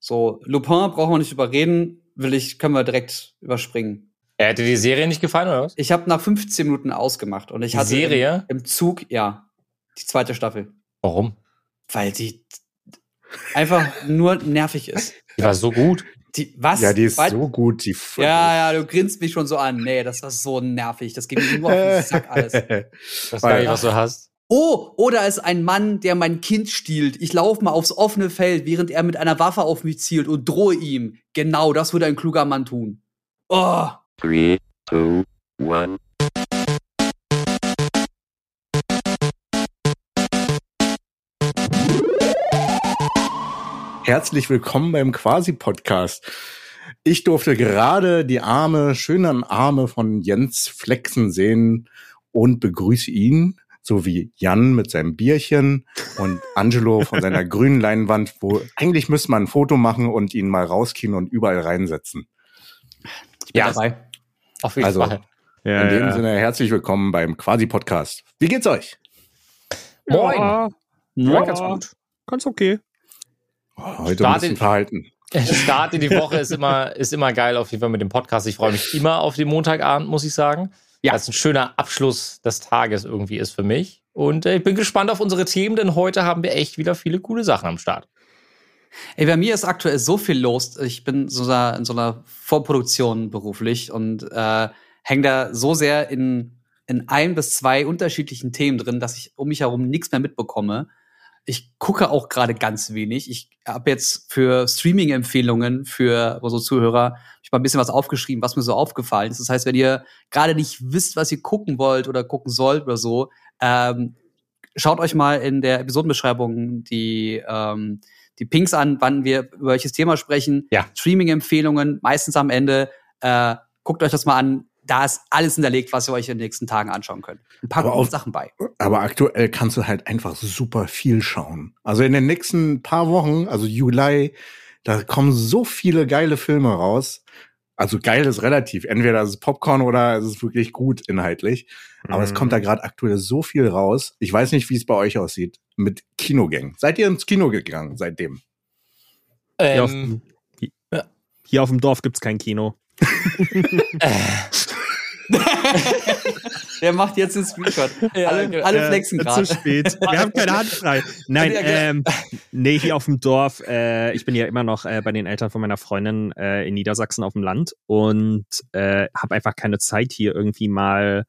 So, Lupin brauchen wir nicht überreden, will ich, können wir direkt überspringen. Er hätte die Serie nicht gefallen, oder was? Ich habe nach 15 Minuten ausgemacht und ich Die hatte Serie? Im, im Zug, ja, die zweite Staffel. Warum? Weil die einfach nur nervig ist. Die war so gut. Die, was? Ja, die ist Weit- so gut. Die Ja, ja, du grinst mich schon so an. Nee, das war so nervig. Das geht mir nur auf den Sack alles. Ich weiß gar nicht, was du hast. Oh, oder ist ein Mann, der mein Kind stiehlt. Ich laufe mal aufs offene Feld, während er mit einer Waffe auf mich zielt und drohe ihm. Genau, das würde ein kluger Mann tun. Oh, Three, two, one. Herzlich willkommen beim Quasi-Podcast. Ich durfte gerade die Arme, schönen Arme von Jens Flexen sehen und begrüße ihn, sowie Jan mit seinem Bierchen und Angelo von seiner grünen Leinwand, wo eigentlich müsste man ein Foto machen und ihn mal rauskriegen und überall reinsetzen. ich bin Ja. dabei. Auf jeden Also, Fall. Ja, In dem ja. Sinne herzlich willkommen beim Quasi-Podcast. Wie geht's euch? Moin. Ja, Ja, ganz gut. Ganz okay. Oh, heute ein Start bisschen in- verhalten. Start in die Woche ist immer, ist immer geil, auf jeden Fall mit dem Podcast. Ich freue mich immer auf den Montagabend, muss ich sagen. Ja. Das ein schöner Abschluss des Tages irgendwie ist für mich. Und äh, ich bin gespannt auf unsere Themen, denn heute haben wir echt wieder viele coole Sachen am Start. Ey, bei mir ist aktuell so viel los. Ich bin so in so einer Vorproduktion beruflich und äh, hänge da so sehr in, in ein bis zwei unterschiedlichen Themen drin, dass ich um mich herum nichts mehr mitbekomme. Ich gucke auch gerade ganz wenig. Ich habe jetzt für Streaming-Empfehlungen für unsere Zuhörer ich mal ein bisschen was aufgeschrieben, was mir so aufgefallen ist. Das heißt, wenn ihr gerade nicht wisst, was ihr gucken wollt oder gucken sollt oder so, ähm, schaut euch mal in der Episodenbeschreibung die ähm, die Pinks an, wann wir über welches Thema sprechen. Ja. Streaming-Empfehlungen, meistens am Ende. Äh, guckt euch das mal an. Da ist alles hinterlegt, was ihr euch in den nächsten Tagen anschauen könnt. Ein paar Aber gute auch- Sachen bei. Aber aktuell kannst du halt einfach super viel schauen. Also in den nächsten paar Wochen, also Juli, da kommen so viele geile Filme raus. Also geil ist relativ. Entweder ist es Popcorn oder es ist wirklich gut inhaltlich. Aber es kommt da gerade aktuell so viel raus. Ich weiß nicht, wie es bei euch aussieht mit Kinogängen. Seid ihr ins Kino gegangen seitdem? Hier, auf, Ähm, hier auf dem Dorf gibt's kein Kino. Der macht jetzt den Screenshot. Ja, alle, genau. alle Äh, flexen Zu gerade. spät. Wir haben keine Hand frei. Nein, ähm, nee, hier auf dem Dorf. Äh, ich bin ja immer noch äh, bei den Eltern von meiner Freundin äh, in Niedersachsen auf dem Land und äh, habe einfach keine Zeit hier irgendwie mal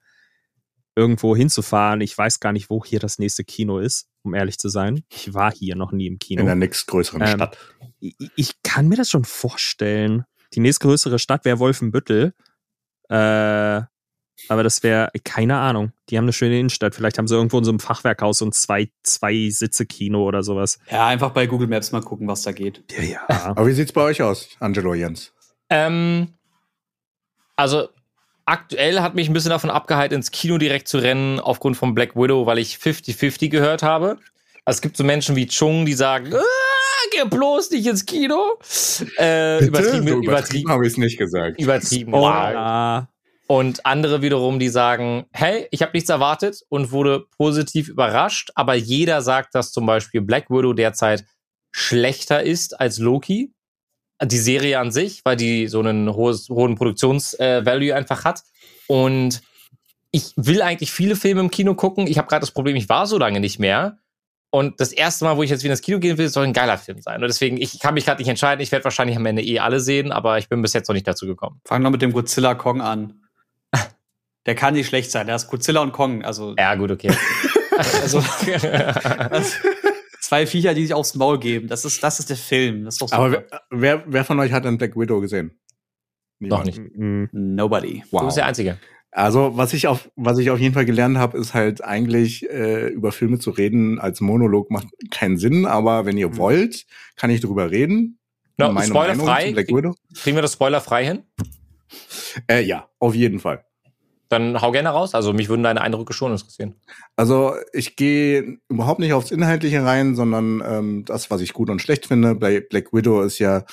irgendwo hinzufahren. Ich weiß gar nicht, wo hier das nächste Kino ist, um ehrlich zu sein. Ich war hier noch nie im Kino. In der nächstgrößeren Ähm, Stadt. ich, ich kann mir das schon vorstellen. Die nächstgrößere Stadt wäre Wolfenbüttel. Äh, aber das wäre, keine Ahnung. Die haben eine schöne Innenstadt. Vielleicht haben sie irgendwo in so einem Fachwerkhaus so ein zwei, zwei Sitze Kino oder sowas. Ja, einfach bei Google Maps mal gucken, was da geht. Ja, ja. Aber wie sieht's bei euch aus, Angelo Jens? ähm, also aktuell hat mich ein bisschen davon abgehalten, ins Kino direkt zu rennen, aufgrund von Black Widow, weil ich 50-50 gehört habe. Also es gibt so Menschen wie Chung, die sagen, ah, geh bloß nicht ins Kino. Äh, übertrieben, so übertrieben, übertrieben habe ich es nicht gesagt. übertrieben. Oh. Und andere wiederum, die sagen, hey, ich habe nichts erwartet und wurde positiv überrascht, aber jeder sagt, dass zum Beispiel Black Widow derzeit schlechter ist als Loki. Die Serie an sich, weil die so einen hohes, hohen Produktionsvalue einfach hat. Und ich will eigentlich viele Filme im Kino gucken. Ich habe gerade das Problem, ich war so lange nicht mehr. Und das erste Mal, wo ich jetzt wieder ins Kino gehen will, soll ein geiler Film sein. Und deswegen, ich kann mich gerade nicht entscheiden. Ich werde wahrscheinlich am Ende eh alle sehen, aber ich bin bis jetzt noch nicht dazu gekommen. Fang doch mit dem Godzilla Kong an. Der kann nicht schlecht sein. Der ist Godzilla und Kong. Also, Ja, gut, okay. also zwei Viecher, die sich aufs Maul geben. Das ist, das ist der Film. Das ist doch super. Aber wer, wer, von euch hat denn Black Widow gesehen? Noch nicht. Mhm. Nobody. Du bist der Einzige. Also, was ich auf, was ich auf jeden Fall gelernt habe, ist halt eigentlich äh, über Filme zu reden als Monolog macht keinen Sinn, aber wenn ihr Mhm. wollt, kann ich darüber reden. No, Meine spoilerfrei. Kriegen wir das spoilerfrei hin? Äh, ja, auf jeden Fall. Dann hau gerne raus. Also mich würden deine Eindrücke schon interessieren. Also ich gehe überhaupt nicht aufs Inhaltliche rein, sondern ähm, das, was ich gut und schlecht finde. Bei Black Widow ist ja,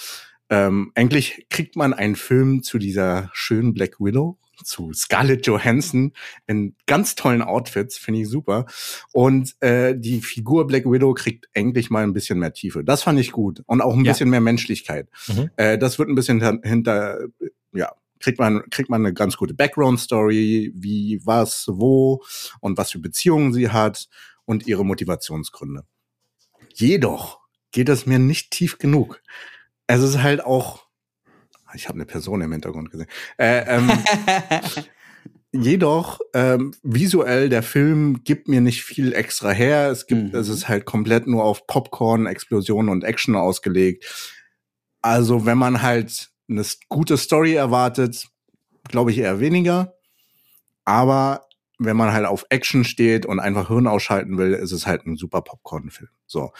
ähm, eigentlich kriegt man einen Film zu dieser schönen Black Widow, zu Scarlett Johansson in ganz tollen Outfits, finde ich super. Und äh, die Figur Black Widow kriegt endlich mal ein bisschen mehr Tiefe. Das fand ich gut. Und auch ein Ja. bisschen mehr Menschlichkeit. Mhm. Äh, das wird ein bisschen hinter, hinter ja, kriegt man, kriegt man eine ganz gute Background-Story, wie, was, wo und was für Beziehungen sie hat und ihre Motivationsgründe. Jedoch geht es mir nicht tief genug. Es ist halt auch, ich habe eine Person im Hintergrund gesehen. Äh, ähm, jedoch ähm, visuell der Film gibt mir nicht viel extra her. Es gibt, Mhm. es ist halt komplett nur auf Popcorn, Explosionen und Action ausgelegt. Also wenn man halt eine gute Story erwartet, glaube ich eher weniger. Aber wenn man halt auf Action steht und einfach Hirn ausschalten will, ist es halt ein super Popcorn-Film. So.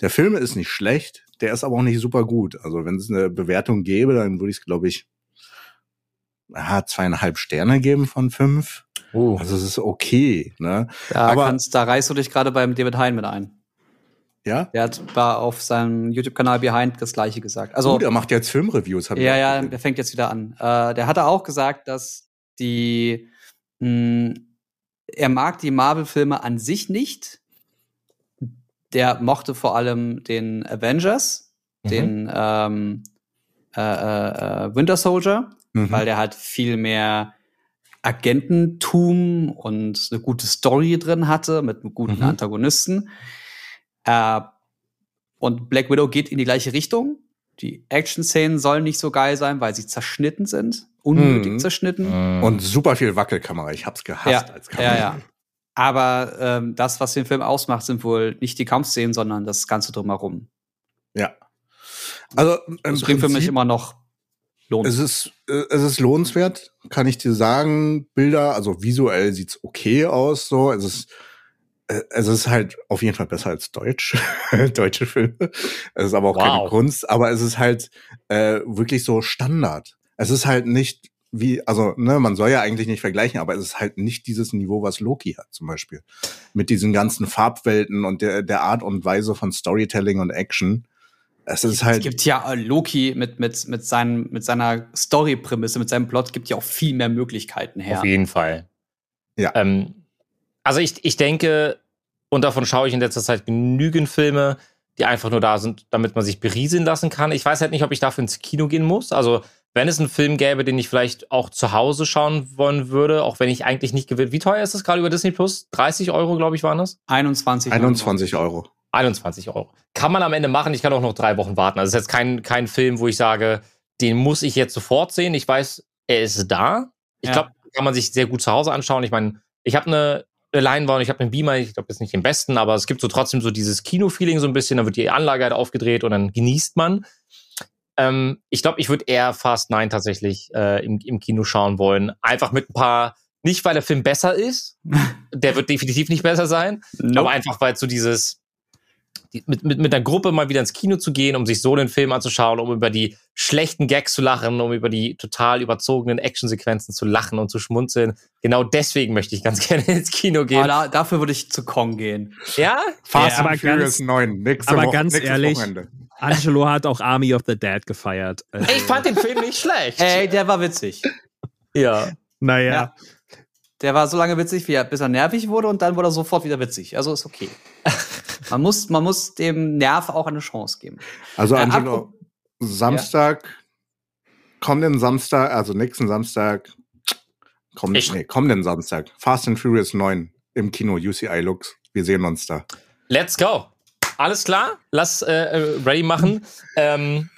Der Film ist nicht schlecht, der ist aber auch nicht super gut. Also wenn es eine Bewertung gäbe, dann würde ich es, glaube ich, ja, zweieinhalb Sterne geben von fünf. Uh. Also es ist okay, ne? Da, Aber- kannst, da reißt du dich gerade beim David Hein mit ein. Ja? Der hat war auf seinem YouTube-Kanal Behind das gleiche gesagt. Also Gut, er macht jetzt Filmreviews. hab Ja, ja, der fängt jetzt wieder an. Äh, der hatte auch gesagt, dass die, mh, er mag die Marvel-Filme an sich nicht. Der mochte vor allem den Avengers, Mhm. den ähm, äh, äh, äh, Winter Soldier, Mhm. weil der halt viel mehr Agententum und eine gute Story drin hatte mit einem guten Mhm. Antagonisten. Äh, und Black Widow geht in die gleiche Richtung. Die Action-Szenen sollen nicht so geil sein, weil sie zerschnitten sind. Unnötig Mhm. zerschnitten. Und super viel Wackelkamera. Ich hab's gehasst Ja, als Kamera. ja, ja. Aber ähm, das, was den Film ausmacht, sind wohl nicht die Kampfszenen, sondern das Ganze drumherum. Ja. Also im Das bringt für mich immer noch Lohn. Es ist, äh, es ist lohnenswert, kann ich dir sagen. Bilder, also visuell sieht's okay aus, so. Es ist, äh, es ist halt auf jeden Fall besser als Deutsch, deutsche Filme. Es ist aber auch keine Wow. Kunst, aber es ist halt äh, wirklich so Standard. Es ist halt nicht wie, also, ne, man soll ja eigentlich nicht vergleichen, aber es ist halt nicht dieses Niveau, was Loki hat, zum Beispiel. Mit diesen ganzen Farbwelten und der, der Art und Weise von Storytelling und Action. Es ist es halt. gibt ja äh, Loki mit, mit, mit, seinen, mit seiner Story-Prämisse, mit seinem Plot, gibt ja auch viel mehr Möglichkeiten her. Auf jeden Fall. Ja. Ähm, also ich, ich denke, und davon schaue ich in letzter Zeit genügend Filme, die einfach nur da sind, damit man sich berieseln lassen kann. Ich weiß halt nicht, ob ich dafür ins Kino gehen muss. Also wenn es einen Film gäbe, den ich vielleicht auch zu Hause schauen wollen würde, auch wenn ich eigentlich nicht gewinnt. Wie teuer ist das gerade über Disney Plus? 30 Euro, glaube ich, waren das? 21. 21 Euro. 21 Euro. Kann man am Ende machen. Ich kann auch noch drei Wochen warten. Also es ist jetzt kein, kein Film, wo ich sage, den muss ich jetzt sofort sehen. Ich weiß, er ist da. Ich Ja. glaube, kann man sich sehr gut zu Hause anschauen. Ich meine, ich habe eine Leinwand, ich habe einen Beamer. Ich glaube, das ist nicht den besten, aber es gibt so trotzdem so dieses Kino-Feeling so ein bisschen. Dann wird die Anlage halt aufgedreht und dann genießt man. Ähm, ich glaube, ich würde eher Fast 9 tatsächlich äh, im, im Kino schauen wollen. Einfach mit ein paar, nicht weil der Film besser ist, der wird definitiv nicht besser sein, Nope. aber einfach, weil so dieses, die, mit, mit, mit einer Gruppe mal wieder ins Kino zu gehen, um sich so den Film anzuschauen, um über die schlechten Gags zu lachen, um über die total überzogenen Actionsequenzen zu lachen und zu schmunzeln. Genau deswegen möchte ich ganz gerne ins Kino Aber gehen. da, dafür würde ich zu Kong gehen. Ja? Fast Ja, aber Furious ganz- 9. Nächste aber Woche, ganz ehrlich, Wochenende. Angelo hat auch Army of the Dead gefeiert. Also, Ich fand den Film nicht schlecht. Ey, der war witzig. ja. naja. Ja. Der war so lange witzig, wie er, bis er nervig wurde und dann wurde er sofort wieder witzig. Also ist okay. man, muss, man muss dem Nerv auch eine Chance geben. Also Äh, Angelo, Samstag, kommenden Samstag, also nächsten Samstag, komm, Ich- nee, kommenden Samstag, Fast and Furious 9 im Kino, UCI Lux. Wir sehen uns da. Let's go. Alles klar? Lass äh, äh, ready machen. Ähm,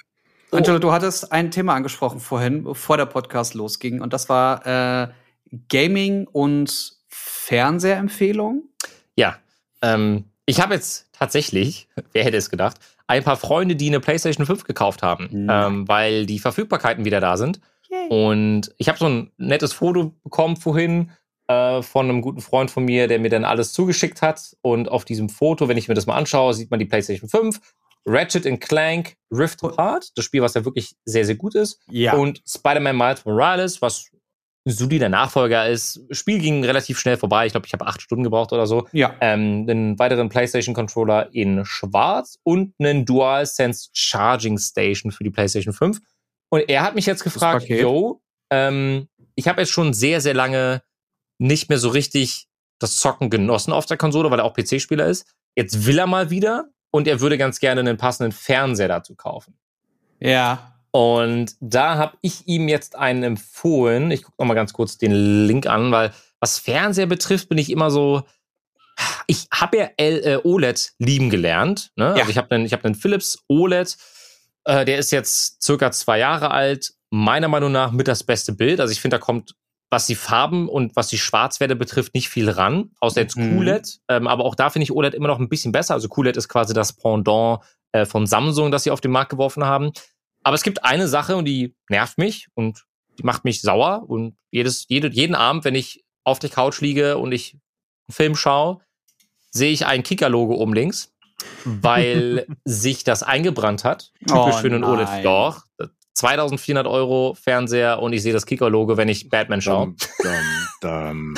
Oh. Angelo, du hattest ein Thema angesprochen vorhin, bevor der Podcast losging, und das war äh, Gaming und Fernsehempfehlung. Ja, ähm, ich habe jetzt tatsächlich, wer hätte es gedacht, ein paar Freunde, die eine PlayStation 5 gekauft haben, Nein. ähm, weil die Verfügbarkeiten wieder da sind. Und ich habe so ein nettes Foto bekommen vorhin äh, von einem guten Freund von mir, der mir dann alles zugeschickt hat. Und auf diesem Foto, wenn ich mir das mal anschaue, sieht man die PlayStation 5, Ratchet Clank Rift Apart, das Spiel, was ja wirklich sehr, sehr gut ist. Ja. Und Spider-Man Miles Morales, was solider Nachfolger ist. Spiel ging relativ schnell vorbei. Ich glaube, ich habe acht Stunden gebraucht oder so. ja. Ähm, einen weiteren PlayStation Controller in schwarz und einen DualSense Charging Station für die PlayStation 5. Und er hat mich jetzt gefragt, yo, ähm, ich habe jetzt schon sehr, sehr lange nicht mehr so richtig das Zocken genossen auf der Konsole, weil er auch PC-Spieler ist. Jetzt will er mal wieder und er würde ganz gerne einen passenden Fernseher dazu kaufen. Ja. Und da habe ich ihm jetzt einen empfohlen. Ich gucke noch mal ganz kurz den Link an, weil was Fernseher betrifft, bin ich immer so. Ich habe ja L äh, OLED lieben gelernt. Ne? Ja. Also ich habe einen, einen Philips OLED. Äh, der ist jetzt circa zwei Jahre alt. Meiner Meinung nach mit das beste Bild. Also ich finde, da kommt was die Farben und was die Schwarzwerte betrifft, nicht viel ran, außer jetzt Mhm. QLED. Ähm, aber auch da finde ich OLED immer noch ein bisschen besser. Also QLED ist quasi das Pendant äh, von Samsung, das sie auf den Markt geworfen haben. Aber es gibt eine Sache und die nervt mich und die macht mich sauer. Und jedes, jede, jeden Abend, wenn ich auf der Couch liege und ich einen Film schaue, sehe ich ein Kicker-Logo oben links, weil sich das eingebrannt hat. Typisch Oh für einen OLED. Doch. 2400 Euro Fernseher und ich sehe das Kicker-Logo, wenn ich Batman schaue. Dum, dum, dum.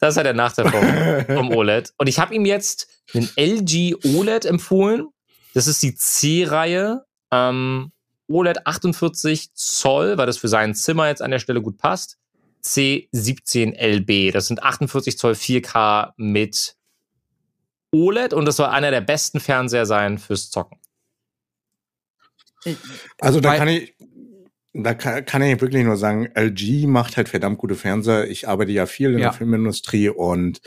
Das ist ja der Nachteil vom, vom OLED. Und ich habe ihm jetzt einen LG OLED empfohlen. Das ist die C-Reihe. Ähm, OLED 48 Zoll, weil das für sein Zimmer jetzt an der Stelle gut passt. C17LB. Das sind 48 Zoll 4K mit OLED und das soll einer der besten Fernseher sein fürs Zocken. Also da kann ich, da kann, kann ich wirklich nur sagen, LG macht halt verdammt gute Fernseher. Ich arbeite ja viel in Ja. der Filmindustrie und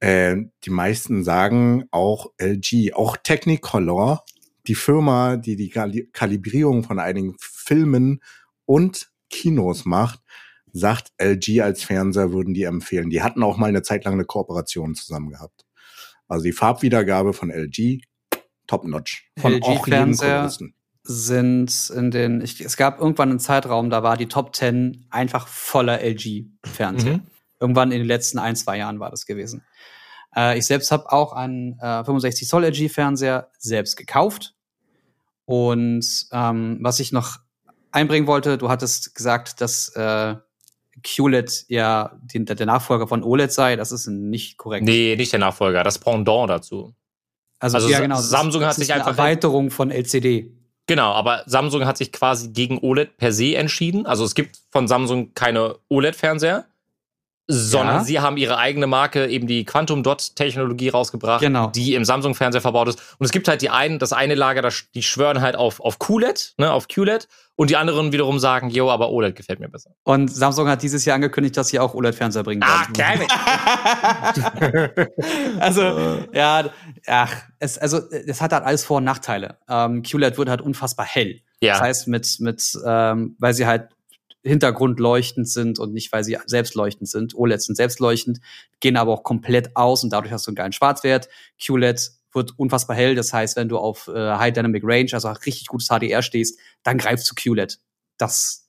äh, die meisten sagen auch LG, auch Technicolor, die Firma, die die Kali- Kalibrierung von einigen Filmen und Kinos macht, sagt LG als Fernseher würden die empfehlen. Die hatten auch mal eine Zeit lang eine Kooperation zusammen gehabt. Also die Farbwiedergabe von LG, top notch. Von auch jedem LG-Fernseher sind in den, ich, es gab irgendwann einen Zeitraum, da war die Top 10 einfach voller LG-Fernseher. Mhm. Irgendwann in den letzten ein, zwei Jahren war das gewesen. Äh, ich selbst habe auch einen äh, 65 Zoll LG-Fernseher selbst gekauft. Und ähm, was ich noch einbringen wollte, du hattest gesagt, dass äh, QLED ja die, der Nachfolger von OLED sei. Das ist nicht korrekt. Nee, nicht der Nachfolger, das Pendant dazu. also, also ja, genau. das Samsung ist, hat das sich einfach- Erweiterung von LCD. Genau, aber Samsung hat sich quasi gegen OLED per se entschieden. Also es gibt von Samsung keine OLED-Fernseher, sondern Ja. sie haben ihre eigene Marke, eben die Quantum Dot Technologie rausgebracht, Genau. die im Samsung-Fernseher verbaut ist. Und es gibt halt die einen, das eine Lager, das, die schwören halt auf, auf QLED, ne, auf QLED. Und die anderen wiederum sagen, yo, aber OLED gefällt mir besser. Und Samsung hat dieses Jahr angekündigt, dass sie auch OLED-Fernseher bringen Ah, geil. also, ja, ach, es, also, es hat halt alles Vor- und Nachteile. Ähm, QLED wird halt unfassbar hell. Ja. Das heißt, mit, mit, ähm, weil sie halt hintergrundleuchtend sind und nicht, weil sie selbstleuchtend sind. OLEDs sind selbstleuchtend, gehen aber auch komplett aus und dadurch hast du einen geilen Schwarzwert. QLED wird unfassbar hell. Das heißt, wenn du auf äh, High Dynamic Range, also richtig gutes HDR stehst, dann greifst du QLED. Das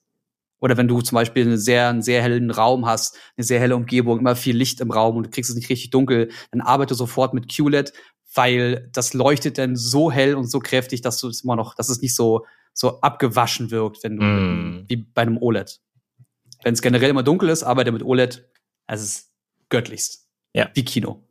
oder wenn du zum Beispiel einen sehr, einen sehr hellen Raum hast, eine sehr helle Umgebung, immer viel Licht im Raum und du kriegst es nicht richtig dunkel, dann arbeite sofort mit QLED, weil das leuchtet dann so hell und so kräftig, dass du es immer noch, dass es nicht so, so abgewaschen wirkt, wenn du Mm. wie bei einem OLED. Wenn es generell immer dunkel ist, arbeite mit OLED, es ist göttlichst. Ja. Wie Kino.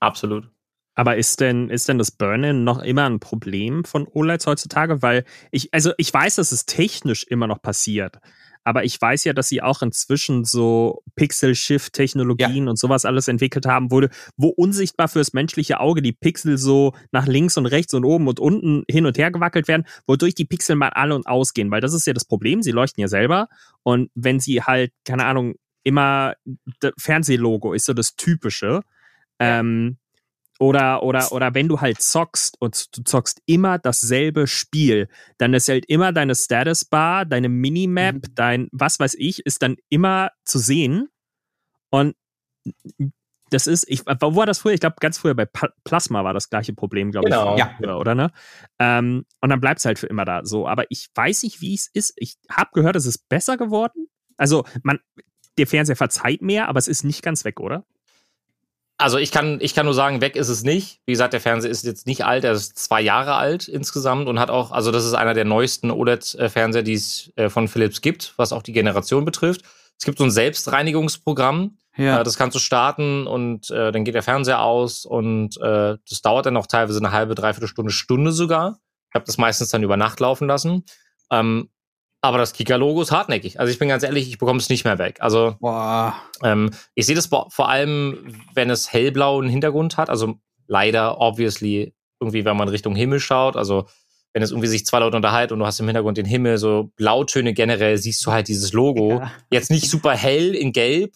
Absolut. Aber ist denn, ist denn das Burn-In noch immer ein Problem von OLEDs heutzutage? Weil ich, also ich weiß, dass es technisch immer noch passiert. Aber ich weiß ja, dass sie auch inzwischen so Pixel-Shift-Technologien und sowas alles entwickelt haben, wurde, wo unsichtbar fürs menschliche Auge die Pixel so nach links und rechts und oben und unten hin und her gewackelt werden, wodurch die Pixel mal alle und ausgehen. Weil das ist ja das Problem, sie leuchten ja selber. Und wenn sie halt, keine Ahnung, immer das Fernsehlogo ist so das Typische. Ähm, oder, oder, oder wenn du halt zockst und du zockst immer dasselbe Spiel, dann ist halt immer deine Status Bar, deine Minimap, Mhm. dein was weiß ich, ist dann immer zu sehen. Und das ist, ich, wo war das früher? Ich glaube, ganz früher bei Plasma war das gleiche Problem, glaube Genau. ich. Ja. Oder, oder ne? Ähm, und dann bleibt es halt für immer da so. Aber ich weiß nicht, wie es ist. Ich habe gehört, es ist besser geworden. Also, man, der Fernseher verzeiht mehr, aber es ist nicht ganz weg, oder? Also ich kann, ich kann nur sagen, weg ist es nicht. Wie gesagt, der Fernseher ist jetzt nicht alt, er ist zwei Jahre alt insgesamt und hat auch, also das ist einer der neuesten OLED-Fernseher, die es äh, von Philips gibt, was auch die Generation betrifft. Es gibt so ein Selbstreinigungsprogramm, Ja. äh, das kannst du starten und äh, dann geht der Fernseher aus und äh, das dauert dann auch teilweise eine halbe, dreiviertel Stunde, Stunde sogar. Ich habe das meistens dann über Nacht laufen lassen. Ähm, Aber das Kika-Logo ist hartnäckig. Also ich bin ganz ehrlich, ich bekomme es nicht mehr weg. Also ähm, ich sehe das vor allem, wenn es hellblauen Hintergrund hat. Also leider, obviously, irgendwie, wenn man Richtung Himmel schaut. Also wenn es irgendwie sich zwei Leute unterhalten und du hast im Hintergrund den Himmel, so Blautöne generell, siehst du halt dieses Logo. Ja. Jetzt nicht super hell in Gelb,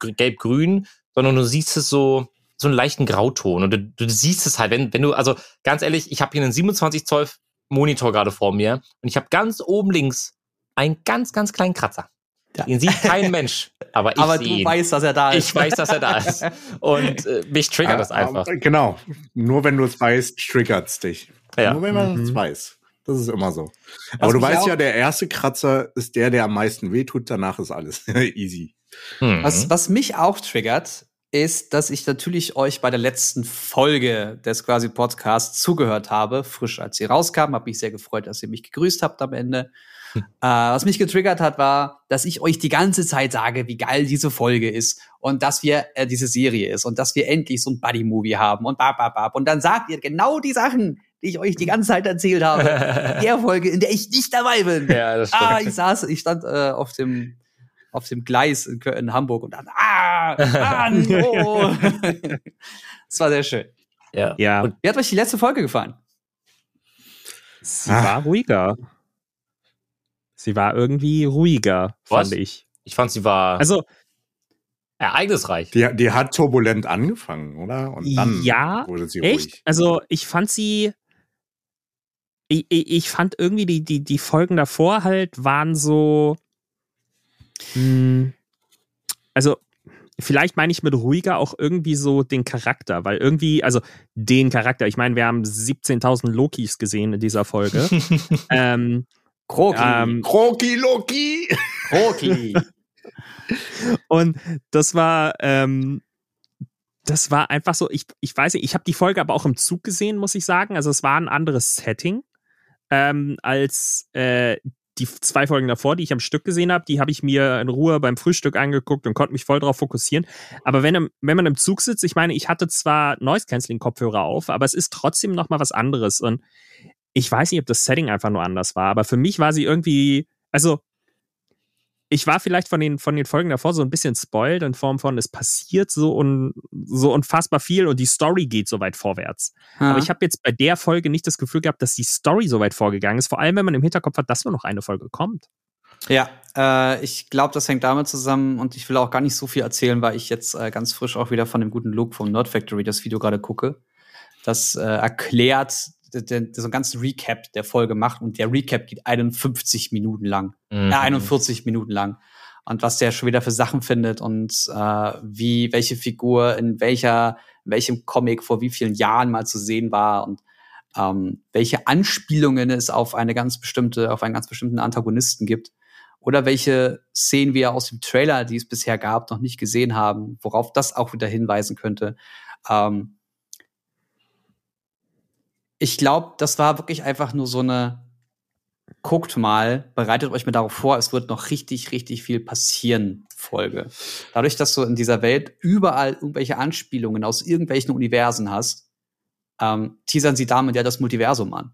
gr- Gelb-Grün, sondern du siehst es so, so einen leichten Grauton. Und du, du siehst es halt, wenn, wenn du, also ganz ehrlich, ich habe hier einen 27 Zoll Monitor gerade vor mir und ich habe ganz oben links einen ganz, ganz kleinen Kratzer. Ja. Den sieht kein Mensch, aber ich Aber du ihn. weißt, dass er da ist. ich weiß, dass er da ist. Und äh, mich triggert das einfach. Genau. Nur wenn du es weißt, triggert's dich. Ja. Nur wenn man es Mhm. weiß. Das ist immer so. Aber du mich weißt ja, der erste Kratzer ist der, der am meisten wehtut. Danach ist alles easy. Hm. Was, was mich auch triggert, ist, dass ich natürlich euch bei der letzten Folge des quasi Podcasts zugehört habe, frisch als sie rauskam. Habe mich sehr gefreut, dass ihr mich gegrüßt habt am Ende. Äh, was mich getriggert hat, war, dass ich euch die ganze Zeit sage, wie geil diese Folge ist und dass wir äh, diese Serie ist und dass wir endlich so ein Buddy-Movie haben und bab, bab, bab. Und dann sagt ihr genau die Sachen, die ich euch die ganze Zeit erzählt habe. in der Folge, in der ich nicht dabei bin. ja, das stimmt. Ah, ich saß, ich stand äh, auf dem auf dem Gleis in, in Hamburg und dann ah, ah no. das war sehr schön. ja. Ja, Und Wie hat euch die letzte Folge gefallen? sie Ah. war ruhiger. Sie war irgendwie ruhiger, Was? fand ich. ich fand, sie war Also, ereignisreich. Die, die hat turbulent angefangen, oder? Und dann Ja, wurde sie echt? ruhig. Also, ich fand sie. Ich, ich, fand irgendwie die, die, die Folgen davor halt waren so. Mh, also, vielleicht meine ich mit ruhiger auch irgendwie so den Charakter, weil irgendwie, also den Charakter, ich meine, wir haben 17.000 Lokis gesehen in dieser Folge. ähm, Kroki. ähm, Kroki Loki! Kroki. Und das war, ähm, das war einfach so, ich, ich weiß nicht, ich habe die Folge aber auch im Zug gesehen, muss ich sagen. Also es war ein anderes Setting ähm, als äh, die zwei Folgen davor, die ich am Stück gesehen habe. Die habe ich mir in Ruhe beim Frühstück angeguckt und konnte mich voll drauf fokussieren. Aber wenn, wenn man im Zug sitzt, ich meine, ich hatte zwar Noise-Canceling-Kopfhörer auf, aber es ist trotzdem noch mal was anderes. Und ich weiß nicht, ob das Setting einfach nur anders war, aber für mich war sie irgendwie, also ich war vielleicht von den, von den Folgen davor so ein bisschen spoiled in Form von, es passiert so, un, so unfassbar viel und die Story geht so weit vorwärts. Aber ich habe jetzt bei der Folge nicht das Gefühl gehabt, dass die Story so weit vorgegangen ist, vor allem wenn man im Hinterkopf hat, dass nur noch eine Folge kommt. Ja, äh, ich glaube, das hängt damit zusammen und ich will auch gar nicht so viel erzählen, weil ich jetzt äh, ganz frisch auch wieder von dem guten Luke vom Nerd Factory das Video gerade gucke. Das äh, erklärt den, so einen ganzen Recap der Folge macht und der Recap geht 51 Minuten lang. Mhm. äh, 41 Minuten lang. Und was der schon wieder für Sachen findet und äh, wie, welche Figur in welcher, in welchem Comic vor wie vielen Jahren mal zu sehen war und ähm, welche Anspielungen es auf eine ganz bestimmte, auf einen ganz bestimmten Antagonisten gibt. Oder welche Szenen wir aus dem Trailer, die es bisher gab, noch nicht gesehen haben, worauf das auch wieder hinweisen könnte. Ähm, ich glaube, das war wirklich einfach nur so eine guckt mal, bereitet euch mal darauf vor, es wird noch richtig, richtig viel passieren, Folge. Dadurch, dass du in dieser Welt überall irgendwelche Anspielungen aus irgendwelchen Universen hast, ähm, teasern sie damit ja das Multiversum an.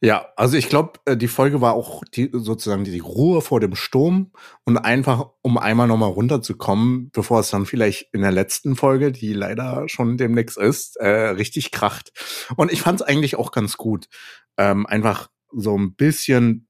Ja, also ich glaube, äh, die Folge war auch die, sozusagen die Ruhe vor dem Sturm und einfach, um einmal nochmal runterzukommen, bevor es dann vielleicht in der letzten Folge, die leider schon demnächst ist, äh, richtig kracht. Und ich fand es eigentlich auch ganz gut, ähm, einfach so ein bisschen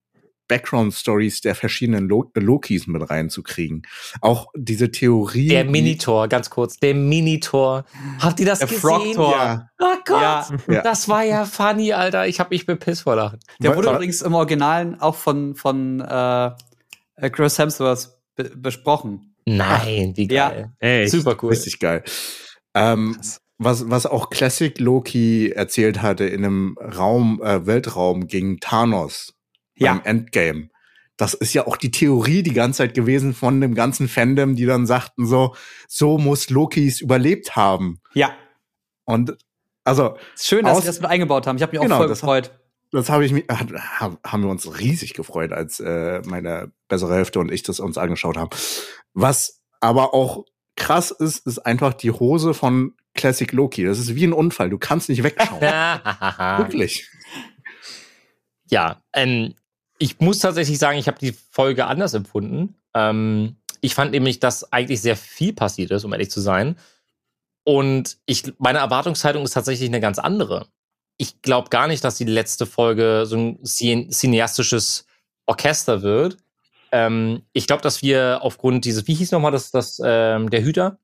Background-Stories der verschiedenen Lo Lokis mit reinzukriegen. Auch diese Theorie. Der Minitor, ganz kurz. Der Minitor. Habt ihr das Der gesehen? Frog-Tor. Ja, Oh Gott. Ja. Ja. Das war ja funny, Alter. Ich hab mich bepisst vor Lachen. Der wurde übrigens im Originalen auch von, von äh, Chris Hemsworth be besprochen. Nein, wie Ja. geil. Echt? Super cool. Richtig geil. Ähm, was, was auch Classic Loki erzählt hatte in einem Raum, äh, Weltraum gegen Thanos Ja. beim Endgame. Das ist ja auch die Theorie die ganze Zeit gewesen von dem ganzen Fandom, die dann sagten so, so muss Lokis überlebt haben. Ja. Und also, Ist schön, dass sie das mit eingebaut haben. Ich habe mich auch Genau, voll das- gefreut. das habe ich mir, hat- ha- haben wir uns riesig gefreut, als äh, meine bessere Hälfte und ich das uns angeschaut haben. Was aber auch krass ist, ist einfach die Hose von Classic Loki. Das ist wie ein Unfall. Du kannst nicht wegschauen. ja, Wirklich. ja ähm, ich muss tatsächlich sagen, ich habe die Folge anders empfunden. Ähm, ich fand nämlich, dass eigentlich sehr viel passiert ist, um ehrlich zu sein. Und ich, meine Erwartungshaltung ist tatsächlich eine ganz andere. Ich glaube gar nicht, dass die letzte Folge so ein cin- cineastisches Orchester wird. Ähm, ich glaube, dass wir aufgrund dieses, wie hieß nochmal das, das ähm, der Hüter,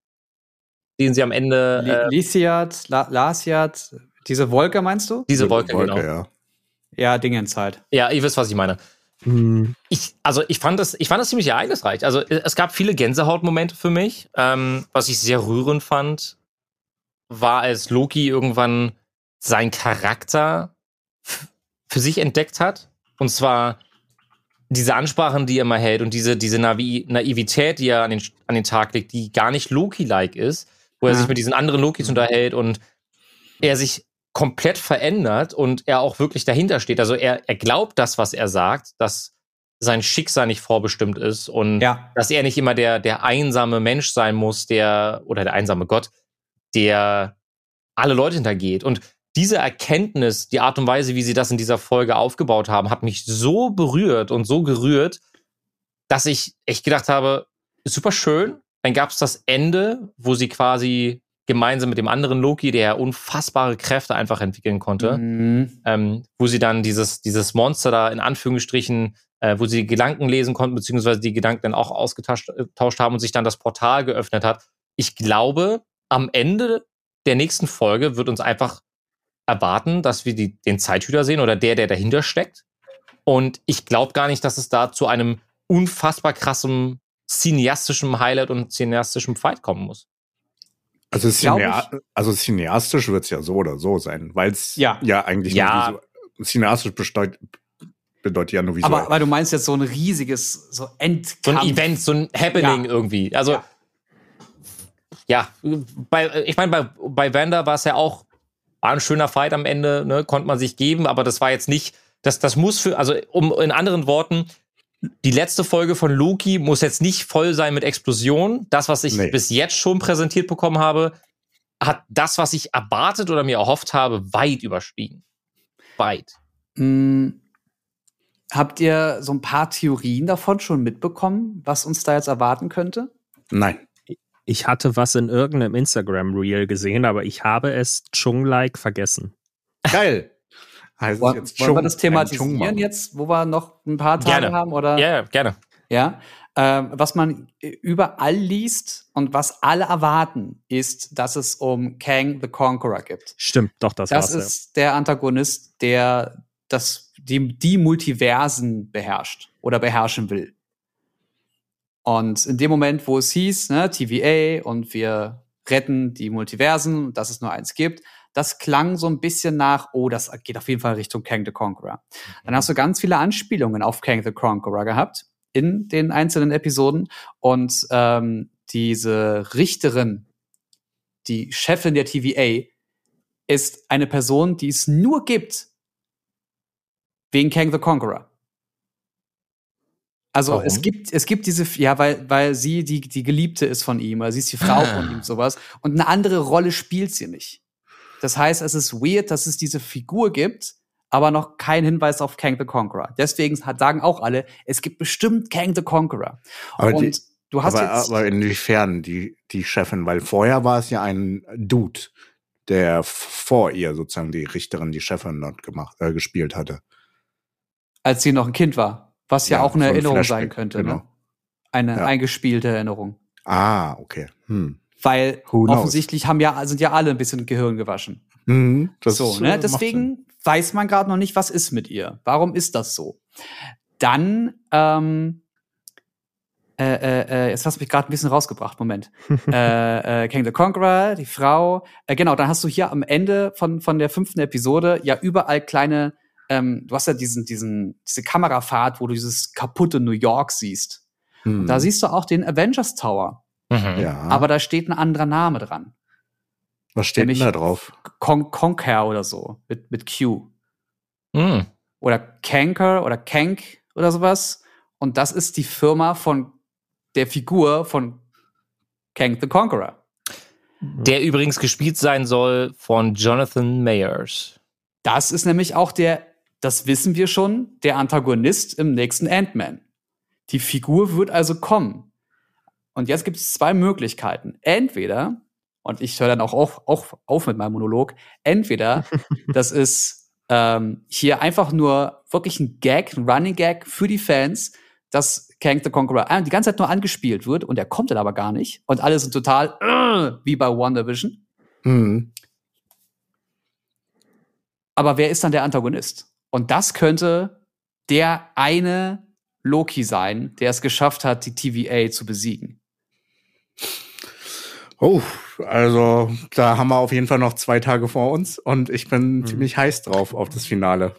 den sie am Ende, äh, Li- Lysiat, La Lasiat, diese Wolke meinst du? diese Wolke, genau. ja. Ja, Dingens halt. Ja, ihr wisst, was ich meine. Hm. Ich, also ich fand das, ich fand das ziemlich ereignisreich. Also äh, es gab viele Gänsehautmomente für mich. Ähm, was ich sehr rührend fand, war, als Loki irgendwann seinen Charakter für sich entdeckt hat. Und zwar diese Ansprachen, die er immer hält und diese, diese Navi Naivität, die er an den, an den Tag legt, die gar nicht Loki-like ist, wo er Ja. sich mit diesen anderen Lokis unterhält und er sich komplett verändert und er auch wirklich dahinter steht. Also er, er glaubt das, was er sagt, dass sein Schicksal nicht vorbestimmt ist und Ja. dass er nicht immer der, der einsame Mensch sein muss, der, oder der einsame Gott, der alle Leute hintergeht. Und diese Erkenntnis, die Art und Weise, wie sie das in dieser Folge aufgebaut haben, hat mich so berührt und so gerührt, dass ich echt gedacht habe, super schön. Dann gab es das Ende, wo sie quasi gemeinsam mit dem anderen Loki, der unfassbare Kräfte einfach entwickeln konnte, Mhm. ähm, wo sie dann dieses, dieses Monster da in Anführungsstrichen, äh, wo sie die Gedanken lesen konnten, beziehungsweise die Gedanken dann auch ausgetauscht äh, haben und sich dann das Portal geöffnet hat. Ich glaube, am Ende der nächsten Folge wird uns einfach erwarten, dass wir die, den Zeithüter sehen oder der, der dahinter steckt. Und ich glaube gar nicht, dass es da zu einem unfassbar krassen cineastischen Highlight und cineastischen Fight kommen muss. Also, cinea also cineastisch wird es ja so oder so sein, weil es Ja. ja. eigentlich Ja. nur visu- cineastisch bedeutet, bedeutet ja nur visuell. Aber, aber du meinst jetzt so ein riesiges, so So Endkampf. ein Event, so ein Happening Ja. irgendwie. Also, Ja. ja, bei, ich meine, bei, bei Vander war es ja auch, war ein schöner Fight am Ende, ne, konnte man sich geben, aber das war jetzt nicht, das, das muss für, also um in anderen Worten, die letzte Folge von Loki muss jetzt nicht voll sein mit Explosionen. Das, was ich Nee. bis jetzt schon präsentiert bekommen habe, hat das, was ich erwartet oder mir erhofft habe, weit überstiegen. Weit. Hm, habt ihr so ein paar Theorien davon schon mitbekommen, was uns da jetzt erwarten könnte? Nein. Ich hatte was in irgendeinem Instagram-Reel gesehen, aber ich habe es Chung-like vergessen. Geil. Heißt es Wollen, jetzt wollen wir das thematisieren jetzt, wo wir noch ein paar Tage Gerne. haben? Oder? Ja, ja, gerne. Ja. Ähm, was man überall liest und was alle erwarten, ist, dass es um Kang the Conqueror gibt. Stimmt, doch, das, Das war's. ist der Antagonist, der das, die, die Multiversen beherrscht oder beherrschen will. Und in dem Moment, wo es hieß, ne, TVA und wir retten die Multiversen, dass es nur eins gibt, das klang so ein bisschen nach, oh, das geht auf jeden Fall Richtung Kang the Conqueror. Dann hast du ganz viele Anspielungen auf Kang the Conqueror gehabt in den einzelnen Episoden und ähm, diese Richterin, die Chefin der TVA, ist eine Person, die es nur gibt wegen Kang the Conqueror. Also Warum? es gibt es gibt diese ja weil weil sie die die Geliebte ist von ihm, oder sie ist die Frau Ah. von ihm sowas und eine andere Rolle spielt sie nicht. Das heißt, es ist weird, dass es diese Figur gibt, aber noch kein Hinweis auf Kang the Conqueror. Deswegen sagen auch alle, es gibt bestimmt Kang the Conqueror. Aber, die, und du hast aber, jetzt aber inwiefern die, die Chefin? Weil vorher war es ja ein Dude, der vor ihr sozusagen die Richterin, die Chefin dort gemacht, äh, gespielt hatte. als sie noch ein Kind war, was ja, Ja, auch eine Erinnerung Flashback, sein könnte, genau. ne? Eine Ja. eingespielte Erinnerung. Ah, okay. Hm. Weil offensichtlich haben ja, sind ja alle ein bisschen Gehirn gewaschen. Mhm, so, äh, ne? Sinn. Deswegen weiß man gerade noch nicht, was ist mit ihr. Warum ist das so? Dann, ähm, äh, äh, äh, jetzt hast du mich gerade ein bisschen rausgebracht, Moment. äh, äh, King the Conqueror, die Frau. Äh, genau, dann hast du hier am Ende von, von der fünften Episode ja überall kleine, ähm, du hast ja diesen, diesen, diese Kamerafahrt, wo du dieses kaputte New York siehst. Hm. Da siehst du auch den Avengers Tower. Mhm. ja. Aber da steht ein anderer Name dran. was steht denn da drauf? Con Conquer oder so, mit, mit Q. Mhm. Oder Kanker oder Kank oder sowas. Und das ist die Firma von der Figur von Kank the Conqueror. Der übrigens gespielt sein soll von Jonathan Mayers. Das ist nämlich auch der das wissen wir schon, der Antagonist im nächsten Ant-Man. Die Figur wird also kommen. Und jetzt gibt es zwei Möglichkeiten. Entweder, und ich höre dann auch auf, auch auf mit meinem Monolog, entweder das ist ähm, hier einfach nur wirklich ein Gag, ein Running Gag für die Fans, dass Kang the Conqueror äh, die ganze Zeit nur angespielt wird und er kommt dann aber gar nicht. Und alle sind total äh, wie bei WandaVision. Mhm. Aber wer ist dann der Antagonist? Und das könnte der eine Loki sein, der es geschafft hat, die TVA zu besiegen. Oh, also da haben wir auf jeden Fall noch zwei Tage vor uns und ich bin Mhm. ziemlich heiß drauf auf das Finale.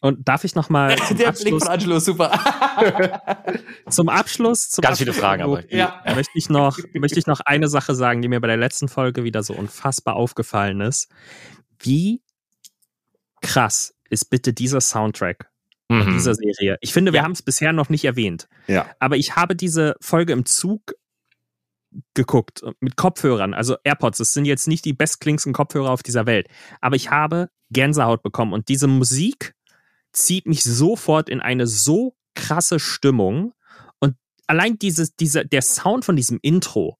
Und darf ich noch mal zum der Blick Abschluss, von Angelo ist super. zum Abschluss, zum Ganz viele Abschluss Fragen aber. ja. möchte ich noch, möchte ich noch eine Sache sagen, die mir bei der letzten Folge wieder so unfassbar aufgefallen ist. Wie krass ist bitte dieser Soundtrack Mhm. dieser Serie? Ich finde, wir Ja. haben es bisher noch nicht erwähnt. Ja. Aber ich habe diese Folge im Zug geguckt mit Kopfhörern, also AirPods. Das sind jetzt nicht die bestklingsten Kopfhörer auf dieser Welt, aber ich habe Gänsehaut bekommen und diese Musik zieht mich sofort in eine so krasse Stimmung und allein dieses, dieser, der Sound von diesem Intro,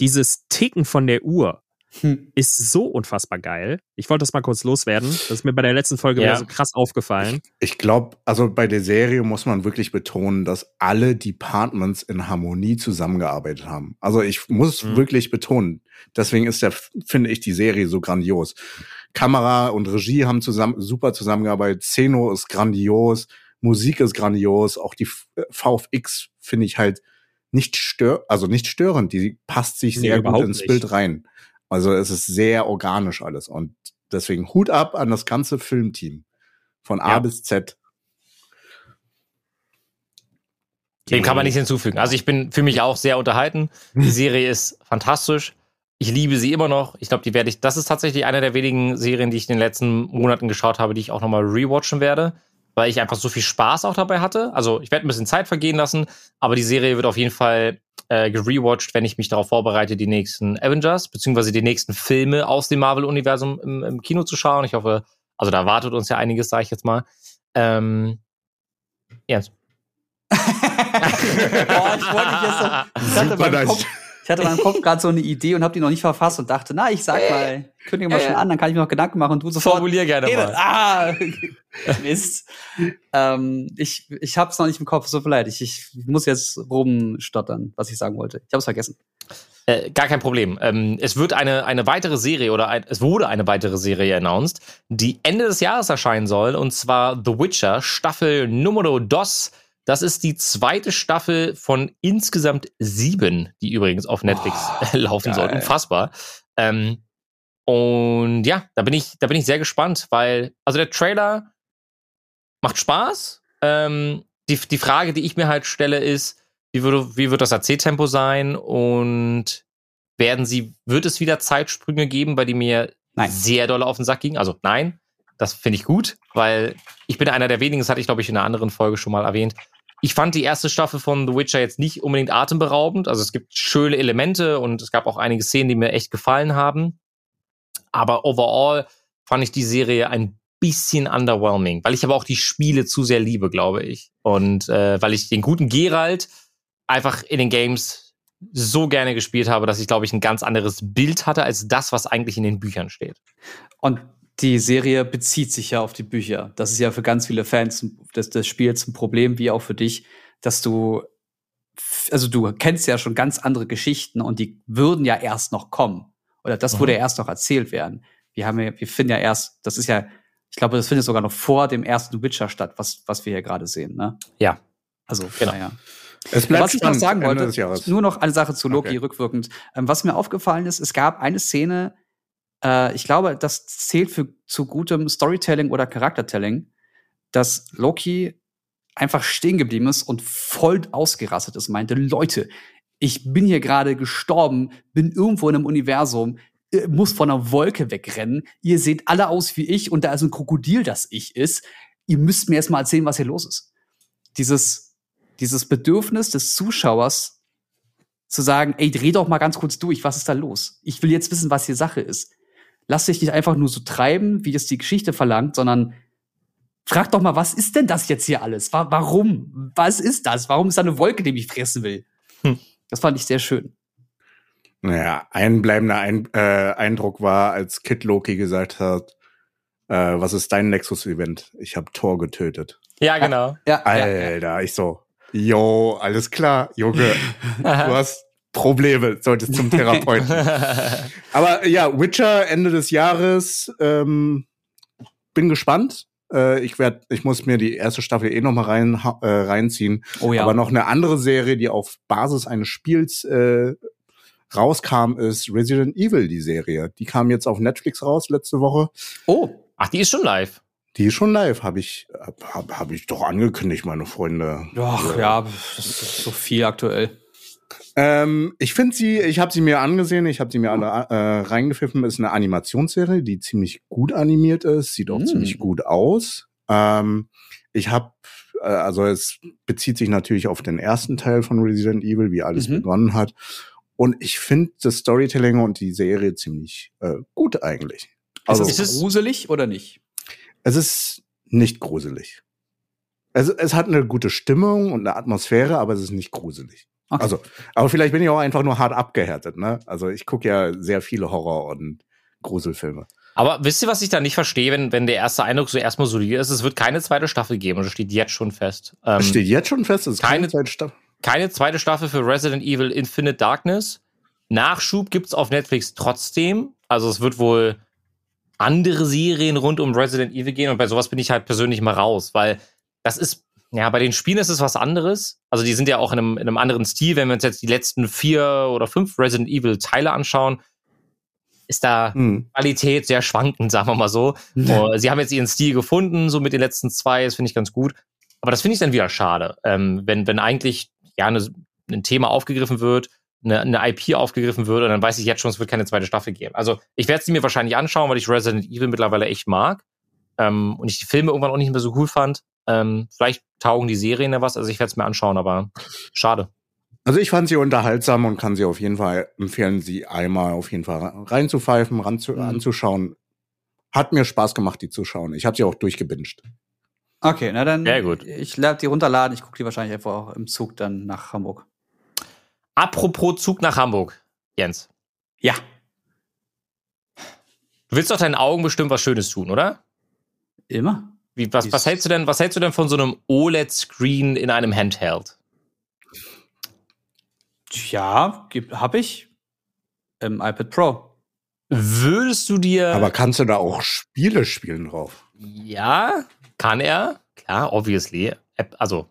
dieses Ticken von der Uhr Hm. ist so unfassbar geil. Ich wollte das mal kurz loswerden. Das ist mir bei der letzten Folge Ja. so krass aufgefallen. Ich glaube, also bei der Serie muss man wirklich betonen, dass alle Departments in Harmonie zusammengearbeitet haben. Also ich muss Mhm. wirklich betonen, deswegen ist der, finde ich, die Serie so grandios. Kamera und Regie haben zusammen, super zusammengearbeitet. Szeno ist grandios. Musik ist grandios. Auch die F- VFX finde ich halt nicht stör, also nicht störend. Die passt sich Nee, sehr gut ins nicht. Bild rein. Also es ist sehr organisch alles und deswegen Hut ab an das ganze Filmteam. Von A Ja. bis Z. Dem kann man nichts hinzufügen. Also ich bin für mich auch sehr unterhalten. Die Serie ist fantastisch. Ich liebe sie immer noch. Ich glaube, die werde ich. Das ist tatsächlich eine der wenigen Serien, die ich in den letzten Monaten geschaut habe, die ich auch nochmal rewatchen werde, weil ich einfach so viel Spaß auch dabei hatte. Also ich werde ein bisschen Zeit vergehen lassen, aber die Serie wird auf jeden Fall äh, gerewatcht, wenn ich mich darauf vorbereite, die nächsten Avengers beziehungsweise die nächsten Filme aus dem Marvel-Universum im, im Kino zu schauen. Ich hoffe, also da wartet uns ja einiges, sage ich jetzt mal. Ähm, Jens. Boah, ich wollte dich jetzt noch, ich hatte Super nice. Kopf, ich hatte in meinem Kopf gerade so eine Idee und habe die noch nicht verfasst und dachte, na, ich sag mal, kündige mal Äh. schon an, dann kann ich mir noch Gedanken machen und du sofort. Formulier gerne redet. mal. Ah, Mist. ähm, ich ich habe es noch nicht im Kopf, so leid. Ich, ich muss jetzt rumstottern, was ich sagen wollte. Ich habe es vergessen. Äh, gar kein Problem. Ähm, es wird eine, eine weitere Serie oder ein, es wurde eine weitere Serie announced, die Ende des Jahres erscheinen soll, und zwar The Witcher, Staffel Numero Dos. Das ist die zweite Staffel von insgesamt sieben, die übrigens auf Netflix Oh, laufen soll. Unfassbar. Ähm, und ja, da bin ich, da bin ich sehr gespannt, weil, also der Trailer macht Spaß. Ähm, die, die Frage, die ich mir halt stelle, ist, wie, würde, wie wird das Erzähltempo sein und werden sie, wird es wieder Zeitsprünge geben, bei die mir Nein. sehr doll auf den Sack gingen? Also nein, das finde ich gut, weil ich bin einer der wenigen, das hatte ich glaube ich in einer anderen Folge schon mal erwähnt. Ich fand die erste Staffel von The Witcher jetzt nicht unbedingt atemberaubend. Also es gibt schöne Elemente und es gab auch einige Szenen, die mir echt gefallen haben. Aber overall fand ich die Serie ein bisschen underwhelming, weil ich aber auch die Spiele zu sehr liebe, glaube ich. Und äh, weil ich den guten Geralt einfach in den Games so gerne gespielt habe, dass ich, glaube ich, ein ganz anderes Bild hatte als das, was eigentlich in den Büchern steht. Und die Serie bezieht sich ja auf die Bücher. Das ist ja für ganz viele Fans des, des Spiels ein Problem, wie auch für dich, dass du, also du kennst ja schon ganz andere Geschichten und die würden ja erst noch kommen. Oder das Mhm. würde ja erst noch erzählt werden. Wir haben ja, wir finden ja erst, das ist ja, ich glaube, das findet sogar noch vor dem ersten Witcher statt, was, was wir hier gerade sehen, ne? Ja. Also, Genau. naja. Es Was ich noch sagen wollte, nur noch eine Sache zu Loki Okay. rückwirkend. Ähm, was mir aufgefallen ist, es gab eine Szene, äh, ich glaube, das zählt für zu gutem Storytelling oder Charaktertelling, dass Loki einfach stehen geblieben ist und voll ausgerastet ist, meinte, Leute, ich bin hier gerade gestorben, bin irgendwo in einem Universum, äh, muss von einer Wolke wegrennen. Ihr seht alle aus wie ich und da ist ein Krokodil, das ich ist. Ihr müsst mir erst mal erzählen, was hier los ist. Dieses, dieses Bedürfnis des Zuschauers zu sagen, ey, dreh doch mal ganz kurz durch, was ist da los? Ich will jetzt wissen, was hier Sache ist. Lass dich nicht einfach nur so treiben, wie es die Geschichte verlangt, sondern frag doch mal, was ist denn das jetzt hier alles? Wa warum? Was ist das? Warum ist da eine Wolke, die mich fressen will? Hm. Das fand ich sehr schön. Naja, ein bleibender ein äh, Eindruck war, als Kid Loki gesagt hat, äh, was ist dein Nexus-Event? Ich habe Thor getötet. Ja, genau. Ja, ja, Alter, ich so, yo, alles klar, Junge, du hast Probleme, solltest zum Therapeuten. Aber ja, Witcher Ende des Jahres, ähm, bin gespannt. Äh, ich werd, ich muss mir die erste Staffel eh noch mal rein, äh, reinziehen. Oh ja. Aber noch eine andere Serie, die auf Basis eines Spiels äh, rauskam, ist Resident Evil, die Serie. Die kam jetzt auf Netflix raus letzte Woche. oh, Ach, die ist schon live. Die ist schon live, habe ich, hab, hab ich doch angekündigt, meine Freunde. Ach ja, das ist so viel aktuell. Ähm, ich finde sie, ich habe sie mir angesehen, ich habe sie mir alle äh, reingepfiffen. Ist eine Animationsserie, die ziemlich gut animiert ist, sieht auch Mm. ziemlich gut aus. Ähm, ich habe, äh, also es bezieht sich natürlich auf den ersten Teil von Resident Evil, wie alles Mhm. begonnen hat. Und ich finde das Storytelling und die Serie ziemlich äh, gut eigentlich. Also ist es- gruselig oder nicht? es ist nicht gruselig. Es, es hat eine gute Stimmung und eine Atmosphäre, aber es ist nicht gruselig. Okay. Also, aber vielleicht bin ich auch einfach nur hart abgehärtet, ne? Also ich gucke ja sehr viele Horror- und Gruselfilme. Aber wisst ihr, was ich da nicht verstehe, wenn, wenn der erste Eindruck so erstmal solide ist? Es wird keine zweite Staffel geben, das steht jetzt schon fest. Ähm, Es steht jetzt schon fest, es ist keine, keine- zweite Staffel. keine zweite Staffel für Resident Evil Infinite Darkness. Nachschub gibt's auf Netflix trotzdem. Also es wird wohl andere Serien rund um Resident Evil gehen und bei sowas bin ich halt persönlich mal raus, weil das ist, ja, bei den Spielen ist es was anderes. Also die sind ja auch in einem, in einem anderen Stil. Wenn wir uns jetzt die letzten vier oder fünf Resident Evil Teile anschauen, ist da Hm. Qualität sehr schwankend, sagen wir mal so. Oh, Sie haben jetzt ihren Stil gefunden, so mit den letzten zwei, das finde ich ganz gut. Aber das finde ich dann wieder schade, ähm, wenn, wenn eigentlich ja eine, ein Thema aufgegriffen wird, eine, eine IP aufgegriffen wird und dann weiß ich jetzt schon, es wird keine zweite Staffel geben. Also ich werde sie mir wahrscheinlich anschauen, weil ich Resident Evil mittlerweile echt mag ähm, und ich die Filme irgendwann auch nicht mehr so cool fand. Ähm, vielleicht taugen die Serien ja was, also ich werde es mir anschauen, aber schade. Also ich fand sie unterhaltsam und kann sie auf jeden Fall empfehlen, sie einmal auf jeden Fall reinzupfeifen, ranzu, Mhm. anzuschauen. Hat mir Spaß gemacht, die zu schauen. Ich habe sie auch durchgebinged. Okay, na dann. Sehr gut. Ich werde die runterladen. Ich gucke die wahrscheinlich einfach auch im Zug dann nach Hamburg. Apropos Zug nach Hamburg, Jens. Ja. Du willst doch deinen Augen bestimmt was Schönes tun, oder? Immer? Wie, was, was hältst du denn, was hältst du denn von so einem OLED-Screen in einem Handheld? Ja, habe ich. Im iPad Pro. Würdest du dir. Aber kannst du da auch Spiele spielen drauf? ja, kann er. Klar, obviously. Also,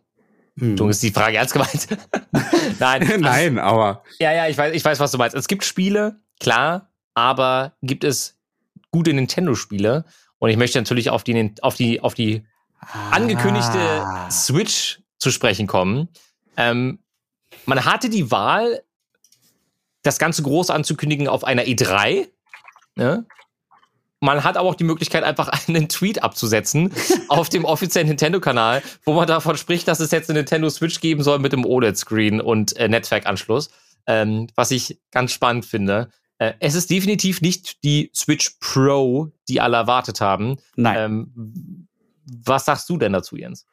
Hm. du ist die Frage ernst gemeint. Nein. Nein, aber Ja, ja, ich weiß, ich weiß, was du meinst. Es gibt Spiele, klar, aber gibt es gute Nintendo-Spiele? Und ich möchte natürlich auf die, auf die, auf die angekündigte Ah. Switch zu sprechen kommen. Ähm, man hatte die Wahl, das Ganze groß anzukündigen auf einer E3. Ne? Man hat aber auch die Möglichkeit, einfach einen Tweet abzusetzen auf dem offiziellen Nintendo-Kanal, wo man davon spricht, dass es jetzt eine Nintendo Switch geben soll mit dem OLED-Screen und äh, Netzwerkanschluss. Ähm, was ich ganz spannend finde. Äh, es ist definitiv nicht die Switch Pro, die alle erwartet haben. Nein. Ähm, was sagst du denn dazu, Jens?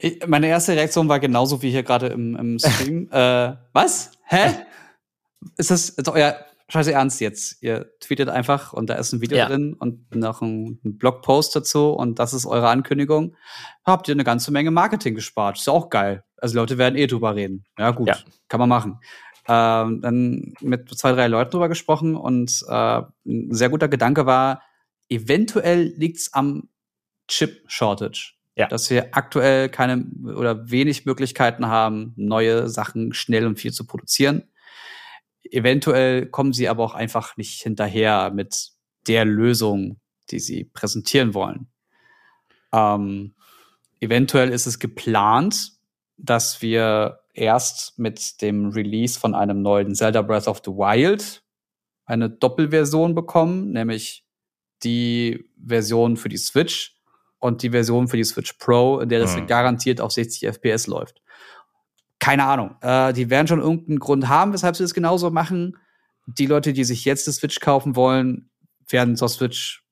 Ich, meine erste Reaktion war genauso wie hier gerade im, im Stream. äh, was? Hä? Ist das ist euer scheiße Ernst jetzt? Ihr tweetet einfach und da ist ein Video Ja. drin und noch ein, ein Blogpost dazu und das ist eure Ankündigung. Habt ihr eine ganze Menge Marketing gespart? Ist ja auch geil. Also Leute werden eh drüber reden. Ja, gut, Ja. kann man machen. Ähm, dann mit zwei, drei Leuten drüber gesprochen und äh, ein sehr guter Gedanke war, eventuell liegt's am Chip-Shortage. Ja. Dass wir aktuell keine oder wenig Möglichkeiten haben, neue Sachen schnell und viel zu produzieren. Eventuell kommen sie aber auch einfach nicht hinterher mit der Lösung, die sie präsentieren wollen. Ähm, eventuell ist es geplant, dass wir erst mit dem Release von einem neuen Zelda Breath of the Wild eine Doppelversion bekommen, nämlich die Version für die Switch und die Version für die Switch Pro, in der das Mhm. garantiert auf 60 FPS läuft. Keine Ahnung. Äh, die werden schon irgendeinen Grund haben, weshalb sie das genauso machen. Die Leute, die sich jetzt die Switch kaufen wollen, werden zur Switch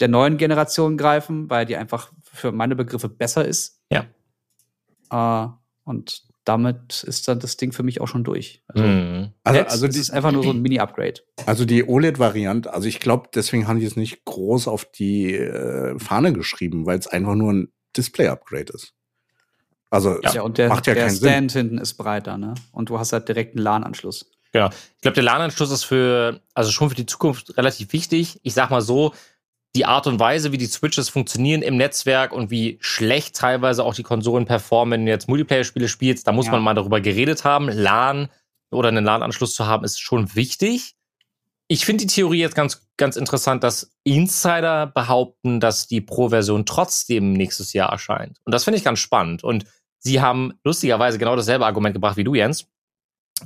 der neuen Generation greifen, weil die einfach für meine Begriffe besser ist. Ja. Äh, und damit ist dann das Ding für mich auch schon durch. Also, Mhm. Also, also ist die, es einfach nur so ein Mini-Upgrade. Also die OLED-Variante, also ich glaube, deswegen haben die es nicht groß auf die äh, Fahne geschrieben, weil es einfach nur ein Display-Upgrade ist. Also Ja, und der, macht ja der keinen Sinn. Stand hinten ist breiter, ne? Und du hast halt direkt einen LAN-Anschluss. Genau. Ich glaube, der LAN-Anschluss ist für, also schon für die Zukunft relativ wichtig. Ich sag mal so, die Art und Weise, wie die Switches funktionieren im Netzwerk und wie schlecht teilweise auch die Konsolen performen, wenn du jetzt Multiplayer-Spiele spielst, da muss Ja. man mal darüber geredet haben. LAN oder einen LAN-Anschluss zu haben, ist schon wichtig. Ich finde die Theorie jetzt ganz, ganz interessant, dass Insider behaupten, dass die Pro-Version trotzdem nächstes Jahr erscheint. Und das finde ich ganz spannend. Und sie haben lustigerweise genau dasselbe Argument gebracht wie du, Jens,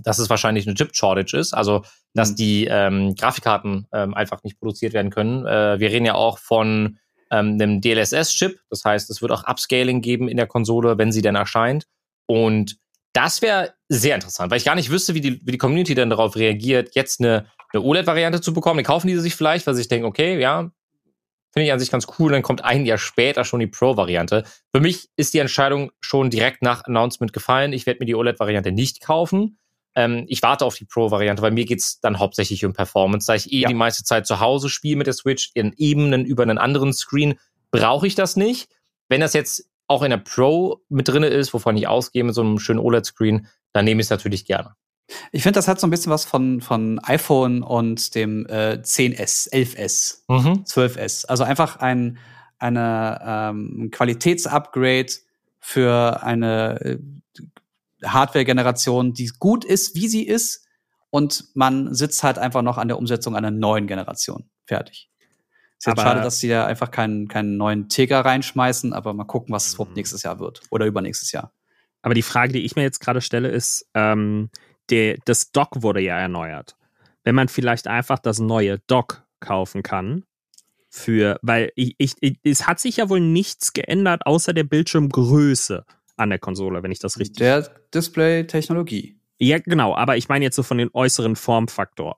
dass es wahrscheinlich eine Chip-Shortage ist, also dass Mhm. die ähm, Grafikkarten ähm, einfach nicht produziert werden können. Äh, wir reden ja auch von ähm, einem DLSS-Chip, das heißt, es wird auch Upscaling geben in der Konsole, wenn sie denn erscheint. Und das wäre sehr interessant, weil ich gar nicht wüsste, wie die, wie die Community dann darauf reagiert, jetzt eine, eine OLED-Variante zu bekommen. Die kaufen die sich vielleicht, weil sie sich denken, okay, ja, finde ich an sich ganz cool. Dann kommt ein Jahr später schon die Pro-Variante. Für mich ist die Entscheidung schon direkt nach Announcement gefallen. Ich werde mir die OLED-Variante nicht kaufen. Ähm, ich warte auf die Pro-Variante, weil mir geht's dann hauptsächlich um Performance. Da ich eh Ja. die meiste Zeit zu Hause spiele mit der Switch in Ebenen über einen anderen Screen, brauche ich das nicht. Wenn das jetzt auch in der Pro mit drinne ist, wovon ich ausgehe mit so einem schönen OLED-Screen, dann nehme ich es natürlich gerne. Ich finde, das hat so ein bisschen was von, von iPhone und dem äh, 10S, 11S, Mhm. 12S. Also einfach ein eine, ähm, Qualitätsupgrade für eine äh, Hardware-Generation, die gut ist, wie sie ist. Und man sitzt halt einfach noch an der Umsetzung einer neuen Generation. Fertig. Ist jetzt Aber- schade, dass sie da einfach keinen, keinen neuen Tiger reinschmeißen, aber mal gucken, was es überhaupt Mhm. nächstes Jahr wird. Oder übernächstes Jahr. Aber die Frage, die ich mir jetzt gerade stelle, ist, ähm, der, das Dock wurde ja erneuert. Wenn man vielleicht einfach das neue Dock kaufen kann, für, weil ich, ich, ich, es hat sich ja wohl nichts geändert, außer der Bildschirmgröße an der Konsole, wenn ich das richtig. Der Display-Technologie. ja, genau, aber ich meine jetzt so von den äußeren Formfaktor.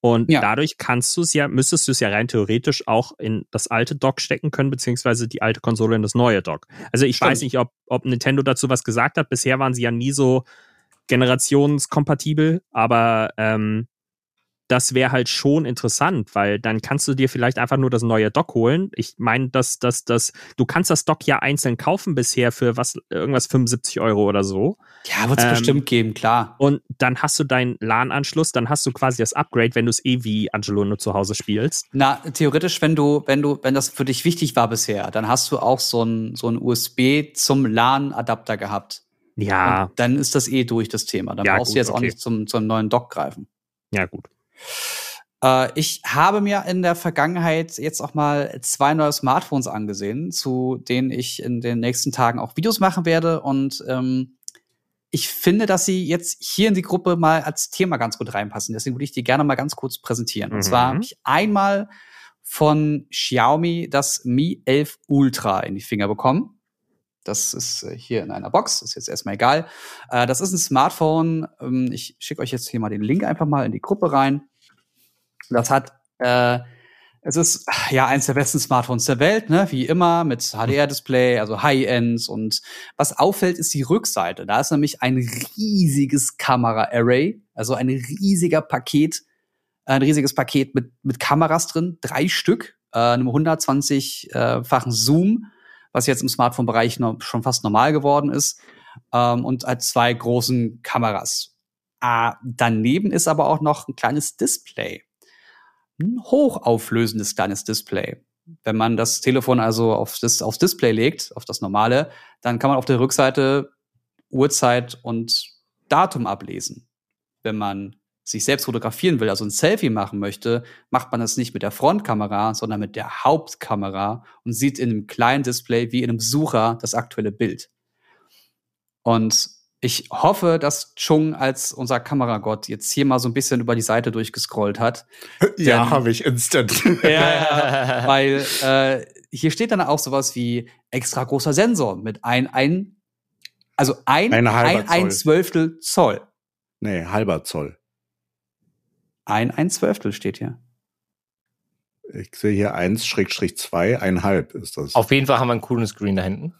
Und Ja. dadurch kannst du es ja, müsstest du es ja rein theoretisch auch in das alte Dock stecken können, beziehungsweise die alte Konsole in das neue Dock. Also ich Stimmt. weiß nicht, ob, ob Nintendo dazu was gesagt hat. Bisher waren sie ja nie so generationskompatibel, aber ähm, das wäre halt schon interessant, weil dann kannst du dir vielleicht einfach nur das neue Dock holen. Ich meine, dass dass das, du kannst das Dock ja einzeln kaufen bisher für was, irgendwas 75 Euro oder so. Ja, wird es Ähm, bestimmt geben, klar. Und dann hast du deinen LAN-Anschluss, dann hast du quasi das Upgrade, wenn du es eh wie Angelo nur zu Hause spielst. Na, theoretisch, wenn du, wenn du, wenn das für dich wichtig war bisher, dann hast du auch so ein, so ein USB zum LAN-Adapter gehabt. Ja, Und dann ist das eh durch das Thema. Dann Ja, brauchst gut, du jetzt auch okay. nicht zum, zum neuen Dock greifen. ja gut. Äh, ich habe mir in der Vergangenheit jetzt auch mal zwei neue Smartphones angesehen, zu denen ich in den nächsten Tagen auch Videos machen werde. Und ähm, ich finde, dass sie jetzt hier in die Gruppe mal als Thema ganz gut reinpassen. Deswegen würde ich die gerne mal ganz kurz präsentieren. Und Mhm. zwar habe ich einmal von Xiaomi das Mi 11 Ultra in die Finger bekommen. Das ist äh, hier in einer Box, ist jetzt erstmal egal. Äh, das ist ein Smartphone. Ähm, ich schicke euch jetzt hier mal den Link einfach mal in die Gruppe rein. Das hat, äh, es ist ja eins der besten Smartphones der Welt, ne? Wie immer mit HDR-Display, also High-Ends. Und was auffällt, ist die Rückseite. Da ist nämlich ein riesiges Kamera-Array, also ein riesiger Paket, ein riesiges Paket mit, mit Kameras drin, drei Stück, äh, einem 120-fachen Zoom, was jetzt im Smartphone-Bereich schon fast normal geworden ist, ähm, und halt zwei großen Kameras. Ah, daneben ist aber auch noch ein kleines Display. Ein hochauflösendes kleines Display. Wenn man das Telefon also auf das, aufs Display legt, auf das normale, dann kann man auf der Rückseite Uhrzeit und Datum ablesen. Wenn man sich selbst fotografieren will, also ein Selfie machen möchte, macht man das nicht mit der Frontkamera, sondern mit der Hauptkamera und sieht in einem kleinen Display wie in einem Sucher das aktuelle Bild. Und ich hoffe, dass Chung als unser Kameragott jetzt hier mal so ein bisschen über die Seite durchgescrollt hat. Ja, habe ich instant. Ja, weil äh, hier steht dann auch sowas wie extra großer Sensor mit ein, ein also ein, Ein ein, ein. Zwölftel Zoll. nee, halber Zoll. Ein, ein Zwölftel steht hier. Ich sehe hier 1-2, einhalb ist das. Auf jeden Fall haben wir einen coolen Screen da hinten.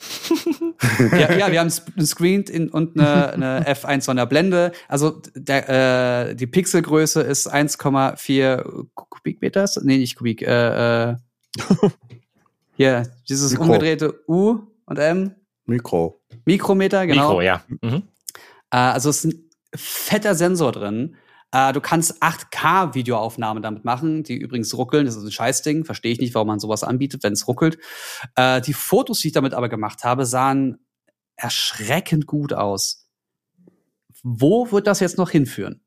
ja, ja, wir haben einen Screen in, und eine, eine F1 von der Blende. Also der, äh, die Pixelgröße ist 1,4 Kubikmeter. Nee, nicht Kubik. Äh, äh, hier, dieses Mikro. umgedrehte U und M. Mikro. Mikrometer, genau. Mikro, ja. Mhm. Äh, also es ist ein fetter Sensor drin. Äh, du kannst 8K-Videoaufnahmen damit machen, die übrigens ruckeln. Das ist ein Scheißding. Verstehe ich nicht, warum man sowas anbietet, wenn es ruckelt. Äh, die Fotos, die ich damit aber gemacht habe, sahen erschreckend gut aus. Wo wird das jetzt noch hinführen?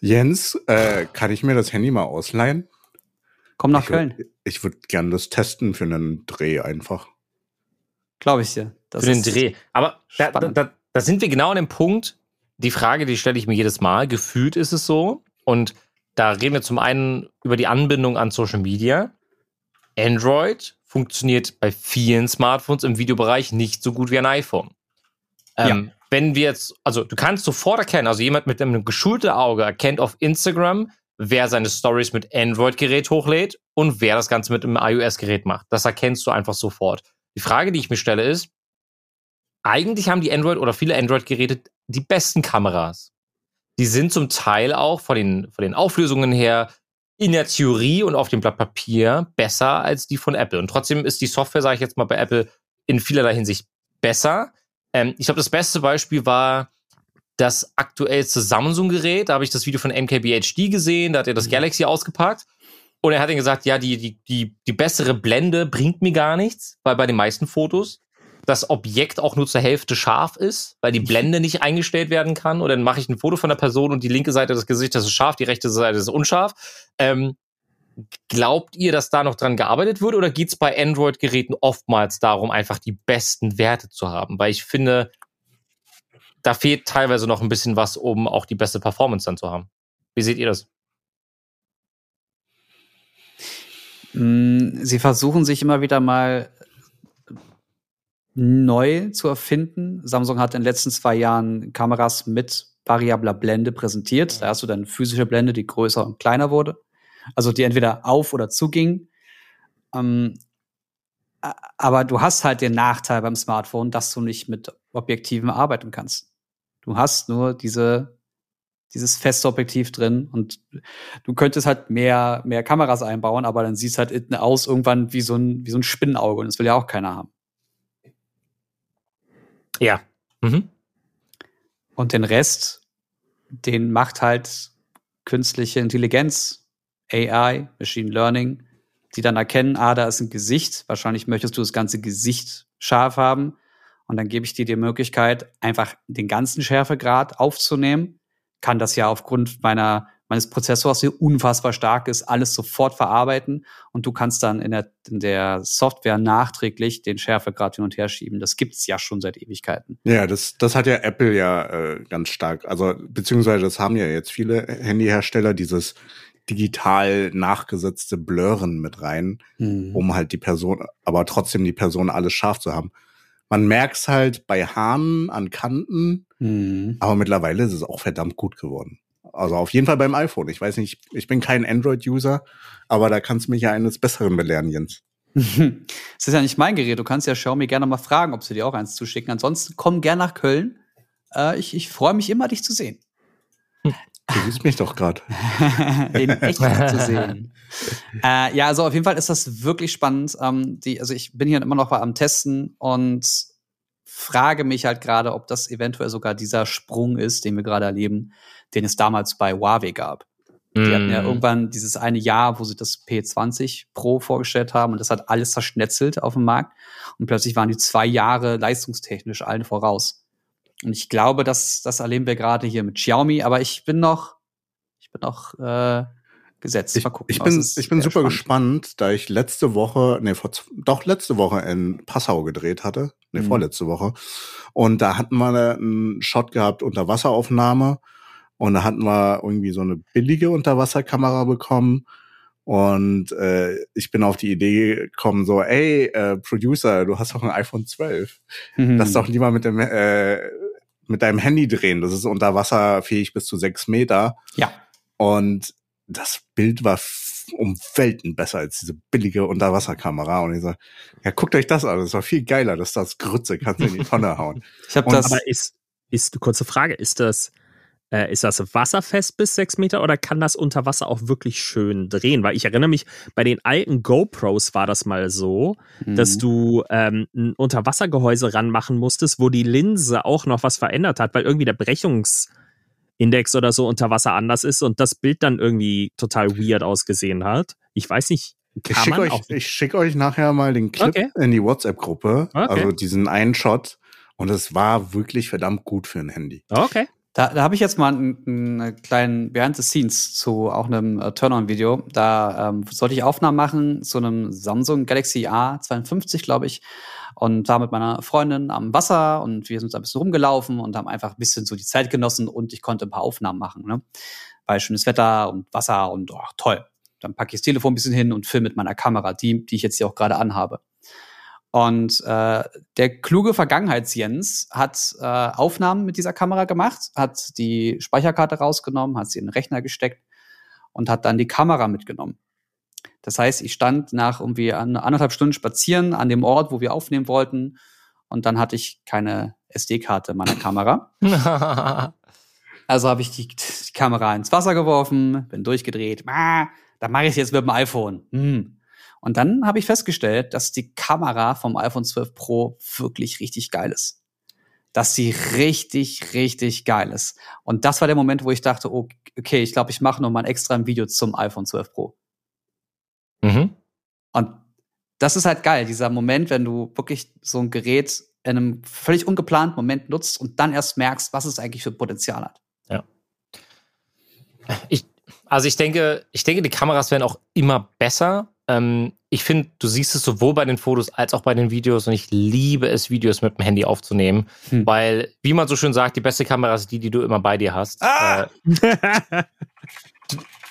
Jens, äh, kann ich mir das Handy mal ausleihen? Komm nach ich Köln, Würd, ich würde gerne das testen für einen Dreh einfach. glaube ich dir. Das Für den Dreh. Aber da, da, da sind wir genau an dem Punkt. Die Frage, die stelle ich mir jedes Mal. Gefühlt ist es so. Und da reden wir zum einen über die Anbindung an Social Media. Android funktioniert bei vielen Smartphones im Videobereich nicht so gut wie ein iPhone. Ähm, Wenn wir jetzt, also du kannst sofort erkennen, also jemand mit einem geschulten Auge erkennt auf Instagram, wer seine Stories mit Android-Gerät hochlädt und wer das Ganze mit einem iOS-Gerät macht. Das erkennst du einfach sofort. Die Frage, die ich mir stelle, ist, eigentlich haben die Android oder viele Android-Geräte die besten Kameras. Die sind zum Teil auch von den, von den Auflösungen her in der Theorie und auf dem Blatt Papier besser als die von Apple. Und trotzdem ist die Software, sage ich jetzt mal, bei Apple in vielerlei Hinsicht besser. Ähm, ich glaube, das beste Beispiel war das aktuellste Samsung-Gerät. Da habe ich das Video von MKBHD gesehen. Da hat er das Galaxy ausgepackt. Und er hat dann gesagt, ja, die, die, die, die bessere Blende bringt mir gar nichts, weil bei den meisten Fotos das Objekt auch nur zur Hälfte scharf ist, weil die Blende nicht eingestellt werden kann. Und dann mache ich ein Foto von der Person und die linke Seite des Gesichtes ist scharf, die rechte Seite ist unscharf. Ähm, glaubt ihr, dass da noch dran gearbeitet wird oder geht es bei Android-Geräten oftmals darum, einfach die besten Werte zu haben? Weil ich finde, da fehlt teilweise noch ein bisschen was, um auch die beste Performance dann zu haben. Wie seht ihr das? Mm, Sie versuchen sich immer wieder mal neu zu erfinden. Samsung hat in den letzten zwei Jahren Kameras mit variabler Blende präsentiert. Da hast du dann physische Blende, die größer und kleiner wurde. Also die entweder auf oder zuging. Ähm, aber du hast halt den Nachteil beim Smartphone, dass du nicht mit Objektiven arbeiten kannst. Du hast nur diese, dieses feste Objektiv drin und du könntest halt mehr, mehr Kameras einbauen, aber dann siehst halt hinten aus irgendwann wie so ein, wie so ein Spinnenauge und das will ja auch keiner haben. Ja. Mhm. Und den Rest, den macht halt künstliche Intelligenz, AI, Machine Learning, die dann erkennen, ah, da ist ein Gesicht. Wahrscheinlich möchtest du das ganze Gesicht scharf haben. Und dann gebe ich dir die Möglichkeit, einfach den ganzen Schärfegrad aufzunehmen. Kann das ja aufgrund meiner, meines Prozessors, der unfassbar stark ist, alles sofort verarbeiten. Und du kannst dann in der, in der Software nachträglich den Schärfegrad hin und her schieben. Das gibt's ja schon seit Ewigkeiten. Ja, das, das hat ja Apple ja äh, ganz stark. Also, beziehungsweise das haben ja jetzt viele Handyhersteller, dieses digital nachgesetzte Blurren mit rein, Mhm. um halt die Person, aber trotzdem die Person alles scharf zu haben. Man merkt's halt bei Haaren an Kanten, Mhm. aber mittlerweile ist es auch verdammt gut geworden. Also auf jeden Fall beim iPhone. Ich weiß nicht, ich bin kein Android-User, aber da kannst du mich ja eines Besseren belehren, Jens. Es ist ja nicht mein Gerät. Du kannst ja Xiaomi gerne mal fragen, ob sie dir auch eins zuschicken. Ansonsten komm gern nach Köln. Äh, ich ich freue mich immer, dich zu sehen. Du siehst mich doch gerade. In echt zu sehen. Äh, ja, also auf jeden Fall ist das wirklich spannend. Ähm, die, also ich bin hier immer noch mal am Testen und frage mich halt gerade, ob das eventuell sogar dieser Sprung ist, den wir gerade erleben, den es damals bei Huawei gab. Die hatten ja Mm. irgendwann dieses eine Jahr, wo sie das P20 Pro vorgestellt haben und das hat alles zerschnetzelt auf dem Markt. Und plötzlich waren die zwei Jahre leistungstechnisch allen voraus. Und ich glaube, das, das erleben wir gerade hier mit Xiaomi, aber ich bin noch, ich bin noch äh, gesetzt. Ich, gucken. ich bin, ich bin super spannend. gespannt, da ich letzte Woche, nee, vor, doch letzte Woche in Passau gedreht hatte, nee, Mhm. vorletzte Woche. Und da hatten wir einen Shot gehabt, Unterwasseraufnahme. Und da hatten wir irgendwie so eine billige Unterwasserkamera bekommen. Und äh, ich bin auf die Idee gekommen, so, ey, äh, Producer, du hast doch ein iPhone 12. Mhm. Lass doch lieber mit dem äh, mit deinem Handy drehen. Das ist unter Wasser fähig bis zu sechs Meter. Ja. Und das Bild war um Welten besser als diese billige Unterwasserkamera. Und ich so, ja, guckt euch das an, das war viel geiler, das ist das Grütze, kannst du in die Tonne hauen. Ich habe das. Aber ist, ist, kurze Frage, ist das, äh, ist das wasserfest bis sechs Meter oder kann das unter Wasser auch wirklich schön drehen? Weil ich erinnere mich, bei den alten GoPros war das mal so, dass Mhm. du ähm, ein Unterwassergehäuse ranmachen musstest, wo die Linse auch noch was verändert hat, weil irgendwie der Brechungsindex oder so unter Wasser anders ist und das Bild dann irgendwie total weird ausgesehen hat. Ich weiß nicht, Ich kann schicke man euch, ich schick euch nachher mal den Clip Okay. in die WhatsApp-Gruppe, Okay. also diesen einen Shot. Und es war wirklich verdammt gut für ein Handy. Okay. Da, da habe ich jetzt mal einen, einen kleinen Behind the Scenes zu auch einem äh, Turn-on-Video. Da ähm, sollte ich Aufnahmen machen zu einem Samsung Galaxy A52, glaube ich. Und war mit meiner Freundin am Wasser und wir sind ein bisschen rumgelaufen und haben einfach ein bisschen so die Zeit genossen und ich konnte ein paar Aufnahmen machen. Ne? Weil schönes Wetter und Wasser und oh, toll. Dann packe ich das Telefon ein bisschen hin und filme mit meiner Kamera, die, die ich jetzt hier auch gerade anhabe. Und äh, der kluge Vergangenheits-Jens hat äh, Aufnahmen mit dieser Kamera gemacht, hat die Speicherkarte rausgenommen, hat sie in den Rechner gesteckt und hat dann die Kamera mitgenommen. Das heißt, ich stand nach irgendwie an- anderthalb Stunden spazieren an dem Ort, wo wir aufnehmen wollten. Und dann hatte ich keine SD-Karte meiner Kamera. Also habe ich die, die Kamera ins Wasser geworfen, bin durchgedreht. Ah, dann mache ich es jetzt mit dem iPhone. Hm. Und dann habe ich festgestellt, dass die Kamera vom iPhone 12 Pro wirklich richtig geil ist. Dass sie richtig, richtig geil ist. Und das war der Moment, wo ich dachte, oh, okay, ich glaube, ich mache noch mal ein extra ein Video zum iPhone 12 Pro. mhm. Und das ist halt geil, dieser Moment, wenn du wirklich so ein Gerät in einem völlig ungeplanten Moment nutzt und dann erst merkst, was es eigentlich für Potenzial hat. Ich, also ich denke, ich denke, die Kameras werden auch immer besser. Ähm, ich finde, du siehst es sowohl bei den Fotos als auch bei den Videos und ich liebe es, Videos mit dem Handy aufzunehmen, Hm. weil, wie man so schön sagt, die beste Kamera ist die, die du immer bei dir hast. Ah! Äh,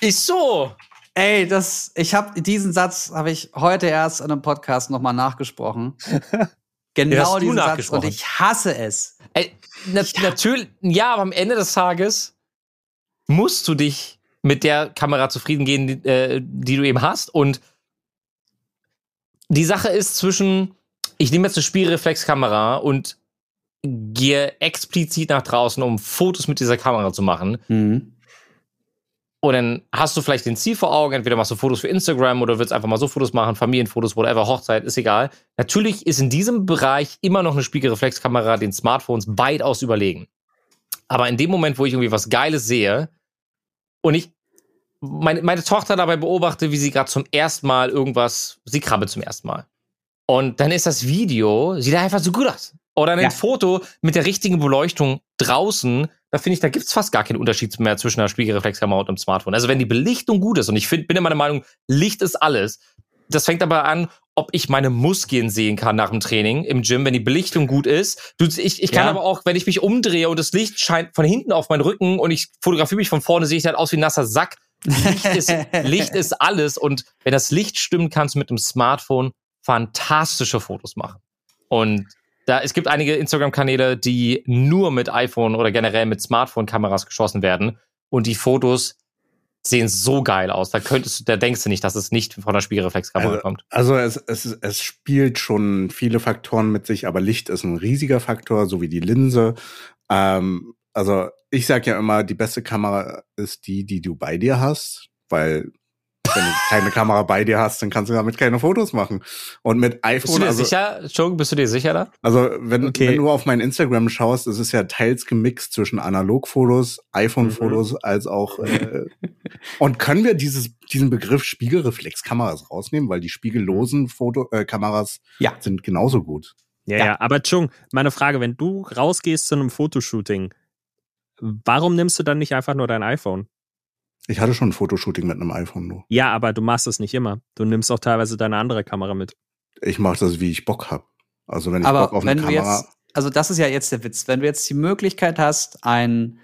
ist so. Ey, das, ich habe diesen Satz habe ich heute erst in einem Podcast nochmal nachgesprochen. Genau diesen Satz nachgesprochen? und ich hasse es. Ey, na, Natürlich, ja, aber am Ende des Tages musst du dich mit der Kamera zufrieden gehen, die, äh, die du eben hast. Und die Sache ist zwischen, ich nehme jetzt eine Spielreflexkamera und gehe explizit nach draußen, um Fotos mit dieser Kamera zu machen. Mhm. Und dann hast du vielleicht den Ziel vor Augen, entweder machst du Fotos für Instagram oder willst einfach mal so Fotos machen, Familienfotos, whatever, Hochzeit, ist egal. Natürlich ist in diesem Bereich immer noch eine Spiegelreflexkamera den Smartphones weitaus überlegen. Aber in dem Moment, wo ich irgendwie was Geiles sehe und ich meine, meine Tochter dabei beobachte, wie sie gerade zum ersten Mal irgendwas, sie krabbelt zum ersten Mal. Und dann ist das Video, sieht einfach so gut aus. Oder ein Ja. Foto mit der richtigen Beleuchtung draußen, da finde ich, da gibt's fast gar keinen Unterschied mehr zwischen einer Spiegelreflexkamera und einem Smartphone. Also wenn die Belichtung gut ist, und ich find, bin immer der Meinung, Licht ist alles. Das fängt aber an, ob ich meine Muskeln sehen kann nach dem Training im Gym, wenn die Belichtung gut ist. Du, ich, ich kann Ja. aber auch, wenn ich mich umdrehe und das Licht scheint von hinten auf meinen Rücken und ich fotografiere mich von vorne, sehe ich halt aus wie ein nasser Sack. Licht ist, Licht ist alles und wenn das Licht stimmt, kannst du mit dem Smartphone fantastische Fotos machen. Und da, es gibt einige Instagram-Kanäle, die nur mit iPhone oder generell mit Smartphone-Kameras geschossen werden und die Fotos sehen so geil aus. Da könntest du, da denkst du nicht, dass es nicht von der Spiegelreflexkamera Also, kommt. also es, es, es spielt schon viele Faktoren mit sich, aber Licht ist ein riesiger Faktor, so wie die Linse. Ähm, also ich sag ja immer, die beste Kamera ist die, die du bei dir hast, weil wenn du keine Kamera bei dir hast, dann kannst du damit keine Fotos machen. Und mit Bist du iPhone, dir also, sicher, Entschuldigung, bist du dir sicher da? also wenn, Okay. wenn du auf mein Instagram schaust, es ist ja teils gemixt zwischen Analogfotos, iPhone-Fotos, als auch äh, und können wir dieses, diesen Begriff Spiegelreflexkameras rausnehmen, weil die spiegellosen Foto, äh, Kameras Ja. sind genauso gut. Ja, Ja. ja, aber Chung, meine Frage, wenn du rausgehst zu einem Fotoshooting, warum nimmst du dann nicht einfach nur dein iPhone? Ich hatte schon ein Fotoshooting mit einem iPhone nur. Ja, aber du machst es nicht immer. Du nimmst auch teilweise deine andere Kamera mit. Ich mache das, wie ich Bock hab. Also wenn ich Aber Bock auf wenn eine du Kamera. jetzt, also das ist ja jetzt der Witz, wenn du jetzt die Möglichkeit hast, ein,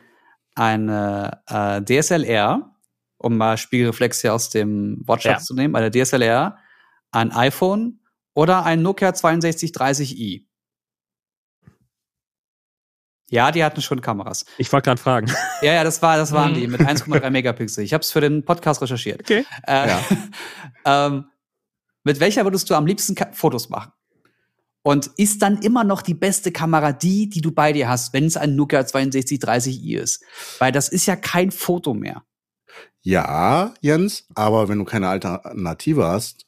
eine äh, DSLR, um mal Spiegelreflex hier aus dem Wortschatz Ja. zu nehmen, eine DSLR, ein iPhone oder ein Nokia 6230i. Ja, die hatten schon Kameras. Ich wollte gerade fragen. Ja, ja, das war, das waren die mit 1,3 Megapixel. Ich habe es für den Podcast recherchiert. Okay. Äh, Ja. ähm, mit welcher würdest du am liebsten Ka Fotos machen? Und ist dann immer noch die beste Kamera die, die du bei dir hast, wenn es ein Nokia 6230i ist? Weil das ist ja kein Foto mehr. Ja, Jens, aber wenn du keine Alternative hast,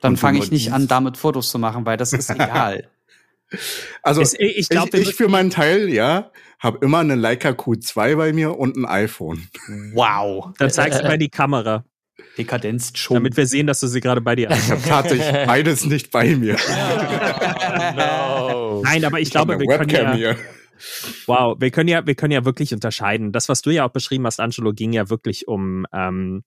Dann fange ich nicht an, damit Fotos zu machen, weil das ist egal. Also Es- ich ich, glaube, ich, für meinen Teil, ja, habe immer eine Leica Q2 bei mir und ein iPhone. wow. dann zeigst du mal die Kamera, Dekadenz schon. damit wir sehen, dass du sie gerade bei dir hast. Ich habe tatsächlich beides nicht bei mir. no. Nein, aber ich, Ich glaube, wir können ja, hier. wow, wir können ja, wir können ja wirklich unterscheiden. Das, was du ja auch beschrieben hast, Angelo, ging ja wirklich um ähm,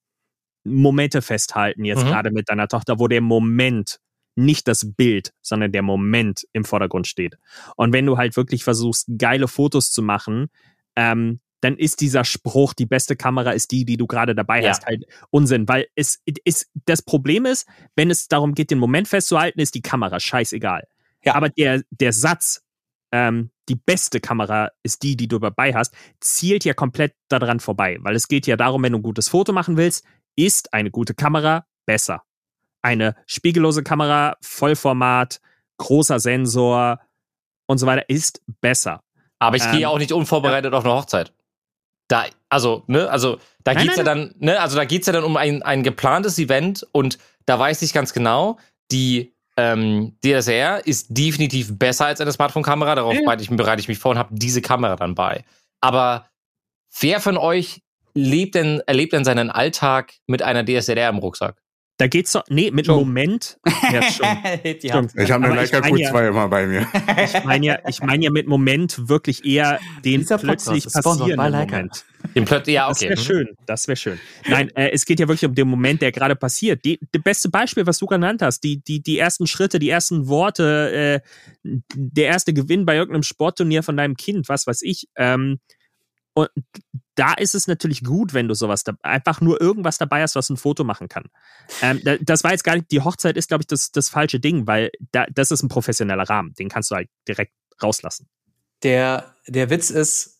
Momente festhalten, jetzt Mhm. gerade mit deiner Tochter, wo der Moment nicht das Bild, sondern der Moment im Vordergrund steht. Und wenn du halt wirklich versuchst, geile Fotos zu machen, ähm, dann ist dieser Spruch, die beste Kamera ist die, die du gerade dabei Ja. hast, halt Unsinn, weil es ist, das Problem ist, wenn es darum geht, den Moment festzuhalten, ist die Kamera scheißegal. Ja. Aber der, der Satz, ähm, die beste Kamera ist die, die du dabei hast, zielt ja komplett daran vorbei, weil es geht ja darum, wenn du ein gutes Foto machen willst, ist eine gute Kamera besser. Eine spiegellose Kamera, Vollformat, großer Sensor und so weiter ist besser. Aber ich Ähm, gehe auch nicht unvorbereitet auf eine Hochzeit. Da, also, ne, also da Nein, geht's ja dann, ne, also da geht's ja dann um ein, ein geplantes Event und da weiß ich ganz genau, die ähm, DSLR ist definitiv besser als eine Smartphone-Kamera. Darauf Ja. bereite, ich, bereite ich mich vor und habe diese Kamera dann bei. Aber wer von euch lebt denn, erlebt denn seinen Alltag mit einer DSLR im Rucksack? Da geht's doch, nee, mit Schon. Moment. Ja, schon. Ich habe eine Leica mein ja- Q2 immer bei mir. Ich meine ja, ich meine ja mit Moment wirklich eher den Dieser plötzlich passierenden. Moment. Den Plöt ja, Das okay. wäre Mhm. schön, das wäre schön. Nein, äh, es geht ja wirklich um den Moment, der gerade passiert. Die, das beste Beispiel, was du genannt hast, die, die, die ersten Schritte, die ersten Worte, äh, der erste Gewinn bei irgendeinem Sportturnier von deinem Kind, was weiß ich. Ähm, und da ist es natürlich gut, wenn du sowas da, einfach nur irgendwas dabei hast, was ein Foto machen kann. Ähm, da- das war jetzt gar nicht, die Hochzeit ist, glaube ich, das, das falsche Ding, weil da, das ist ein professioneller Rahmen. Den kannst du halt direkt rauslassen. Der, der Witz ist,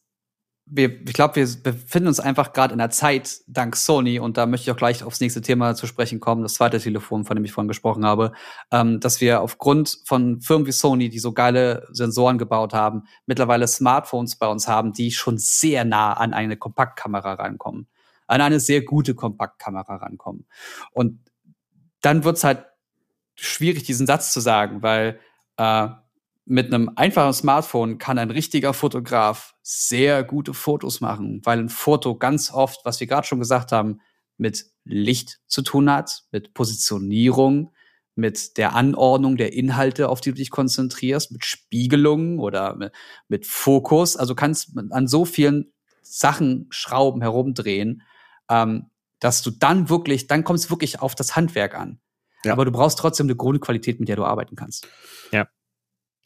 wir, ich glaube, wir befinden uns einfach gerade in einer Zeit dank Sony und da möchte ich auch gleich aufs nächste Thema zu sprechen kommen, das zweite Telefon, von dem ich vorhin gesprochen habe, ähm, dass wir aufgrund von Firmen wie Sony, die so geile Sensoren gebaut haben, mittlerweile Smartphones bei uns haben, die schon sehr nah an eine Kompaktkamera rankommen, an eine sehr gute Kompaktkamera rankommen. Und dann wird's halt schwierig, diesen Satz zu sagen, weil äh, mit einem einfachen Smartphone kann ein richtiger Fotograf sehr gute Fotos machen, weil ein Foto ganz oft, was wir gerade schon gesagt haben, mit Licht zu tun hat, mit Positionierung, mit der Anordnung der Inhalte, auf die du dich konzentrierst, mit Spiegelung oder mit, mit Fokus. Also kannst an so vielen Sachen schrauben, herumdrehen, ähm, dass du dann wirklich, dann kommst du wirklich auf das Handwerk an. Ja. Aber du brauchst trotzdem eine Grundqualität, mit der du arbeiten kannst.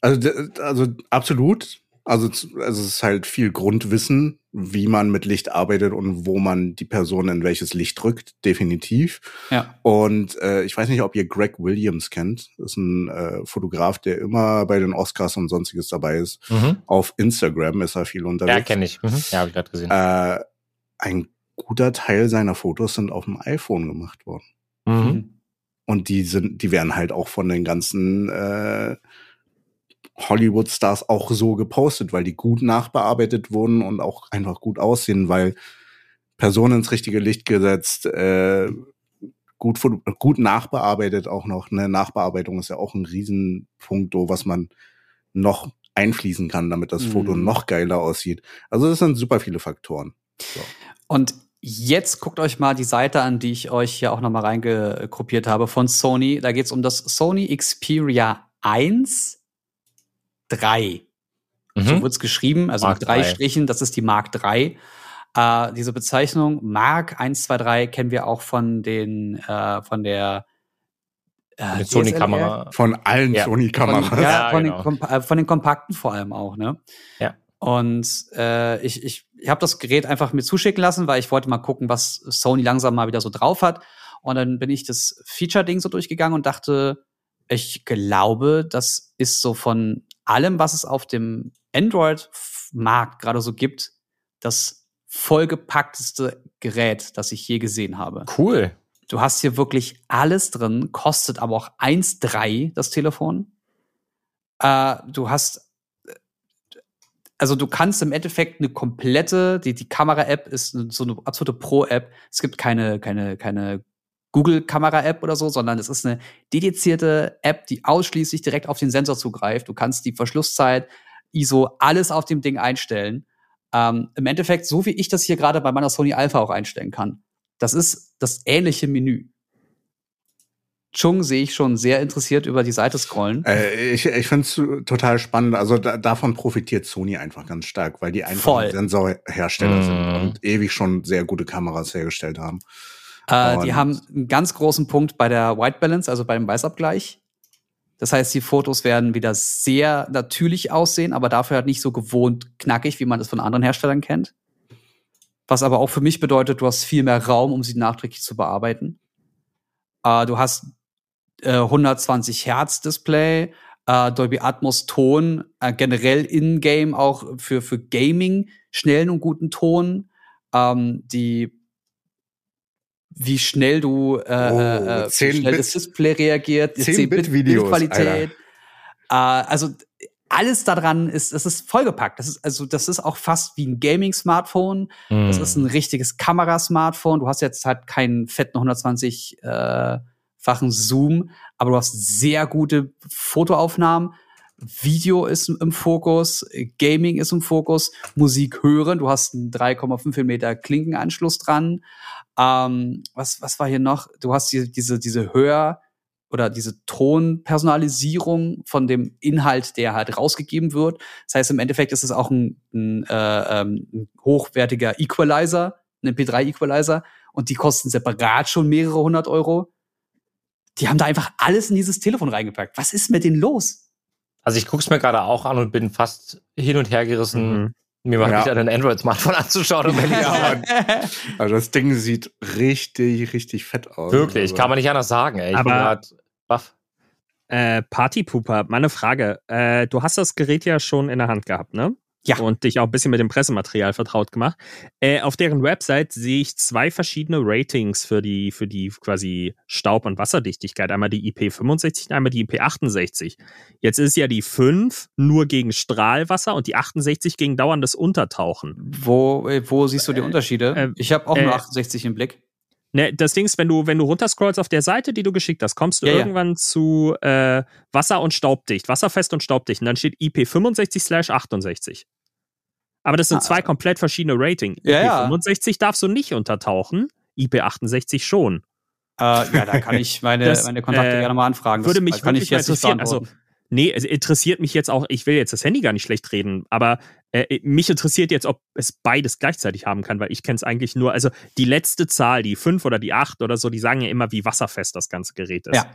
Also, also absolut. Also, also es ist halt viel Grundwissen, wie man mit Licht arbeitet und wo man die Person in welches Licht drückt, definitiv. Ja. Und äh, ich weiß nicht, ob ihr Greg Williams kennt. Das ist ein äh, Fotograf, der immer bei den Oscars und sonstiges dabei ist. Mhm. Auf Instagram ist er viel unterwegs. Ja, kenne ich. Mhm. Ja, habe ich gerade gesehen. Äh, ein guter Teil seiner Fotos sind auf dem iPhone gemacht worden. Mhm. Und die sind, die werden halt auch von den ganzen äh, Hollywood-Stars auch so gepostet, weil die gut nachbearbeitet wurden und auch einfach gut aussehen, weil Personen ins richtige Licht gesetzt, äh, gut, gut nachbearbeitet auch noch. Ne? Nachbearbeitung ist ja auch ein Riesenpunkt, was man noch einfließen kann, damit das Foto Mhm. noch geiler aussieht. Also das sind super viele Faktoren. So. Und jetzt guckt euch mal die Seite an, die ich euch hier auch noch mal reingegruppiert habe von Sony. Da geht es um das Sony Xperia 1 3. So Mhm. wird's geschrieben, also Mark mit drei III. Strichen, das ist die Mark 3. Äh, diese Bezeichnung Mark 123 kennen wir auch von den äh, von der äh. Sony-Kamera. Von allen Ja. Sony-Kameras. Von, ja, Ja, von, genau. den äh, von den Kompakten vor allem auch, ne? Ja. Und äh, ich, ich, ich habe das Gerät einfach mir zuschicken lassen, weil ich wollte mal gucken, was Sony langsam mal wieder so drauf hat. Und dann bin ich das Feature-Ding so durchgegangen und dachte, ich glaube, das ist so von allem, was es auf dem Markt gerade so gibt, das vollgepackteste Gerät, das ich je gesehen habe. Cool. Du hast hier wirklich alles drin, kostet aber auch 1,3 das Telefon. Äh, du hast, äh, also du kannst im Endeffekt eine komplette, die, die Kamera-App ist so eine absolute Pro-App. Es gibt keine, keine, keine Google-Kamera-App oder so, sondern es ist eine dedizierte App, die ausschließlich direkt auf den Sensor zugreift. Du kannst die Verschlusszeit, ISO, alles auf dem Ding einstellen. Ähm, Im Endeffekt, so wie ich das hier gerade bei meiner Sony Alpha auch einstellen kann. Das ist das ähnliche Menü. Chung sehe ich schon sehr interessiert über die Seite scrollen. Äh, ich ich finde es total spannend. Also da, davon profitiert Sony einfach ganz stark, weil die einfach Voll. Sensorhersteller Mhm. sind und ewig schon sehr gute Kameras hergestellt haben. Äh, die haben einen ganz großen Punkt bei der White Balance, also beim Weißabgleich. Das heißt, die Fotos werden wieder sehr natürlich aussehen, aber dafür halt nicht so gewohnt knackig, wie man es von anderen Herstellern kennt. Was aber auch für mich bedeutet, du hast viel mehr Raum, um sie nachträglich zu bearbeiten. Äh, du hast äh, 120 Hertz Display, äh, Dolby Atmos Ton, äh, generell in-game auch für, für Gaming schnellen und guten Ton. Ähm, die wie schnell du äh, Oh, äh, wie 10 schnell Bit- das Display reagiert, 10 Bit Videos, Bildqualität. Äh, also alles daran ist, das ist vollgepackt. Das ist also das ist auch fast wie ein Gaming-Smartphone. Das Mhm. ist ein richtiges Kamerasmartphone. Du hast jetzt halt keinen fetten 120 äh, Zoom, aber du hast sehr gute Fotoaufnahmen. Video ist im Fokus, Gaming ist im Fokus, Musik hören. Du hast einen 3,5 mm Klinkenanschluss dran. Ähm, was, was war hier noch? Du hast hier diese, diese Hör- oder diese Tonpersonalisierung von dem Inhalt, der halt rausgegeben wird. Das heißt, im Endeffekt ist es auch ein, ein, äh, ähm, ein hochwertiger Equalizer, ein MP3-Equalizer, und die kosten separat schon mehrere hundert Euro. Die haben da einfach alles in dieses Telefon reingepackt. Was ist mit denen los? Also ich gucke es mir gerade auch an und bin fast hin und her gerissen, Mhm. Mir mal Ja. wieder ein Android-Smartphone anzuschauen. Um sein. Also das Ding sieht richtig, richtig fett aus. Wirklich, also, kann man nicht anders sagen. Ey. Ich Aber- bin grad baff. Äh, Partypooper, meine Frage. Äh, du hast das Gerät ja schon in der Hand gehabt, ne? Ja. Und dich auch ein bisschen mit dem Pressematerial vertraut gemacht. Äh, auf deren Website sehe ich zwei verschiedene Ratings für die, für die quasi Staub- und Wasserdichtigkeit. Einmal die IP65 und einmal die IP68. Jetzt ist ja die 5 nur gegen Strahlwasser und die 68 gegen dauerndes Untertauchen. Wo, äh, wo siehst du die Unterschiede? äh, ich habe auch äh, nur 68 im Blick. Ne, das Ding ist, wenn du, wenn du runterscrollst auf der Seite, die du geschickt hast, kommst du Ja, ja. irgendwann zu äh, Wasser- und Staubdicht, wasserfest und staubdicht. Und dann steht IP65 68. Aber das sind Ah. zwei komplett verschiedene Rating. Ja, ja. IP65 darfst du nicht untertauchen, IP68 schon. Äh, ja, da kann ich meine, Das, meine Kontakte äh, gerne mal anfragen. würde mich kann ich jetzt nicht interessieren. Also. Nee, es interessiert mich jetzt auch, ich will jetzt das Handy gar nicht schlecht reden, aber äh, mich interessiert jetzt, ob es beides gleichzeitig haben kann, weil ich kenne es eigentlich nur, also die letzte Zahl, die 5 oder die 8 oder so, die sagen ja immer, wie wasserfest das ganze Gerät ist. Ja.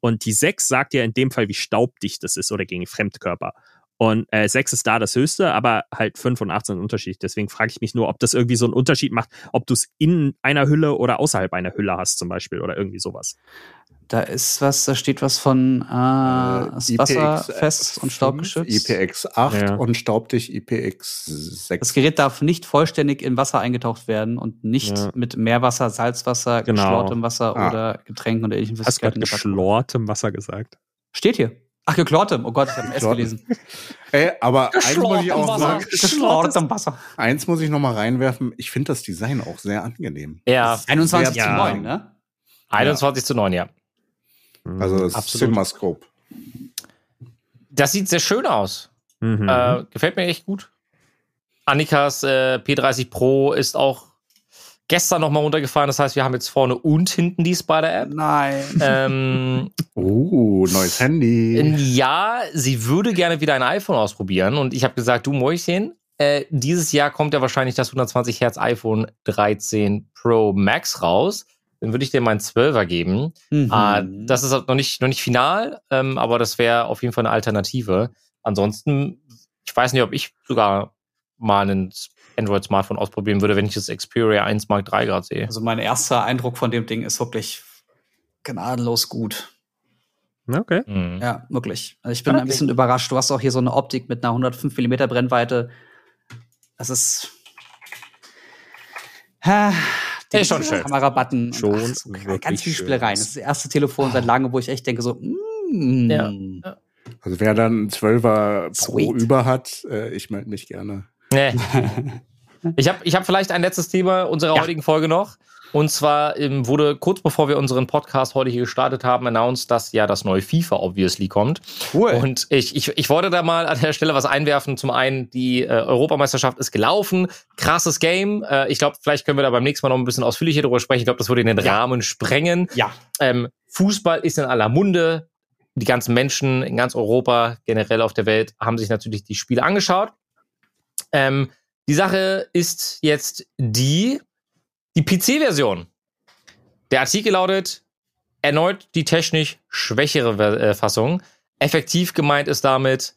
Und die 6 sagt ja in dem Fall, wie staubdicht es ist oder gegen Fremdkörper. Und äh, 6 ist da das höchste, aber halt 5 und 8 sind unterschiedlich. Deswegen frage ich mich nur, ob das irgendwie so einen Unterschied macht, ob du es in einer Hülle oder außerhalb einer Hülle hast, zum Beispiel, oder irgendwie sowas. Da ist was, da steht was von äh, ist wasserfest und staubgeschützt. IPX8 Ja. und staubdicht IPX6. Das Gerät darf nicht vollständig in Wasser eingetaucht werden und nicht Ja. mit Meerwasser, Salzwasser, Genau. geschlortem Wasser Ah. oder Getränken oder ähnlichen Hast du gerade geschlortem Wasser gesagt? Steht hier. Ach, geklortem. Oh Gott, ich habe ein S gelesen. Ey, aber eins muss ich auch Wasser. sagen, Geschlortem Wasser. eins muss ich noch mal reinwerfen. Ich finde das Design auch sehr angenehm. Ja, 21 Ja. zu 9, ne? 21 zu 9, ja. Also das Absolut. CinemaScope. Das sieht sehr schön aus. Mhm. Äh, gefällt mir echt gut. Annikas äh, P30 Pro ist auch gestern nochmal runtergefahren. Das heißt, wir haben jetzt vorne und hinten die Spider-App. Nein. ähm, Oh, neues Handy. ja, sie würde gerne wieder ein iPhone ausprobieren. Und ich habe gesagt, du Mäuschen, äh, dieses Jahr kommt ja wahrscheinlich das 120 Hertz iPhone 13 Pro Max raus. Dann würde ich dir meinen 12er geben. Mhm. Ah, das ist halt noch nicht, noch nicht final, ähm, aber das wäre auf jeden Fall eine Alternative. Ansonsten, ich weiß nicht, ob ich sogar mal ein Android-Smartphone ausprobieren würde, wenn ich das Xperia 1 Mark III gerade sehe. Also mein erster Eindruck von dem Ding ist wirklich gnadenlos gut. Okay. Mhm. Ja, wirklich. Also ich bin Okay. ein bisschen überrascht. Du hast auch hier so eine Optik mit einer 105 mm Brennweite. Das ist. Ha, die Ist schon schön. Kamerabutton. Schon ach, so wirklich ganz viel. Spielereien. Das ist das erste Telefon seit langem, wo ich echt denke so, mm, Ja. Also wer dann ein 12er Pro Sweet. über hat, äh, ich melde mich gerne. Nee. Ich habe ich hab vielleicht ein letztes Thema unserer Ja. heutigen Folge noch. Und zwar ähm, wurde kurz bevor wir unseren Podcast heute hier gestartet haben, announced, dass ja das neue FIFA obviously kommt. Cool. Und ich, ich, ich wollte da mal an der Stelle was einwerfen. Zum einen, die äh, Europameisterschaft ist gelaufen. Krasses Game. Äh, ich glaube, vielleicht können wir da beim nächsten Mal noch ein bisschen ausführlicher drüber sprechen. Ich glaube, das würde in den Ja. Rahmen sprengen. ja. Ähm, Fußball ist in aller Munde. Die ganzen Menschen in ganz Europa, generell auf der Welt, haben sich natürlich die Spiele angeschaut. Ähm, die Sache ist jetzt die, die PC-Version. Der Artikel lautet, erneut die technisch schwächere äh, Fassung. Effektiv gemeint ist damit,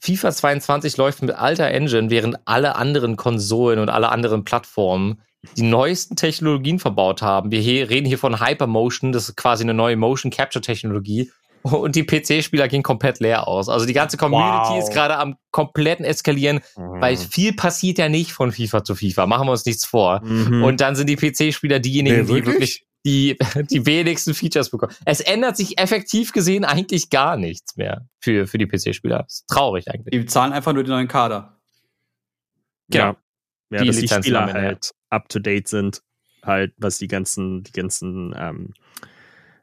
FIFA 22 läuft mit alter Engine, während alle anderen Konsolen und alle anderen Plattformen die neuesten Technologien verbaut haben. Wir hier, reden hier von Hypermotion, das ist quasi eine neue Motion Capture Technologie. Und die PC-Spieler gehen komplett leer aus. Also die ganze Community Wow. ist gerade am kompletten Eskalieren, weil Mhm. viel passiert ja nicht von FIFA zu FIFA. Machen wir uns nichts vor. Mhm. Und dann sind die PC-Spieler diejenigen, Nee, die wirklich die, die wenigsten Features bekommen. Es ändert sich effektiv gesehen eigentlich gar nichts mehr für, für die PC-Spieler. Ist traurig eigentlich. Die zahlen einfach nur den neuen Kader. Genau. Ja, ja Die dass die Spieler halt up to date sind, halt, was die ganzen, die ganzen ähm,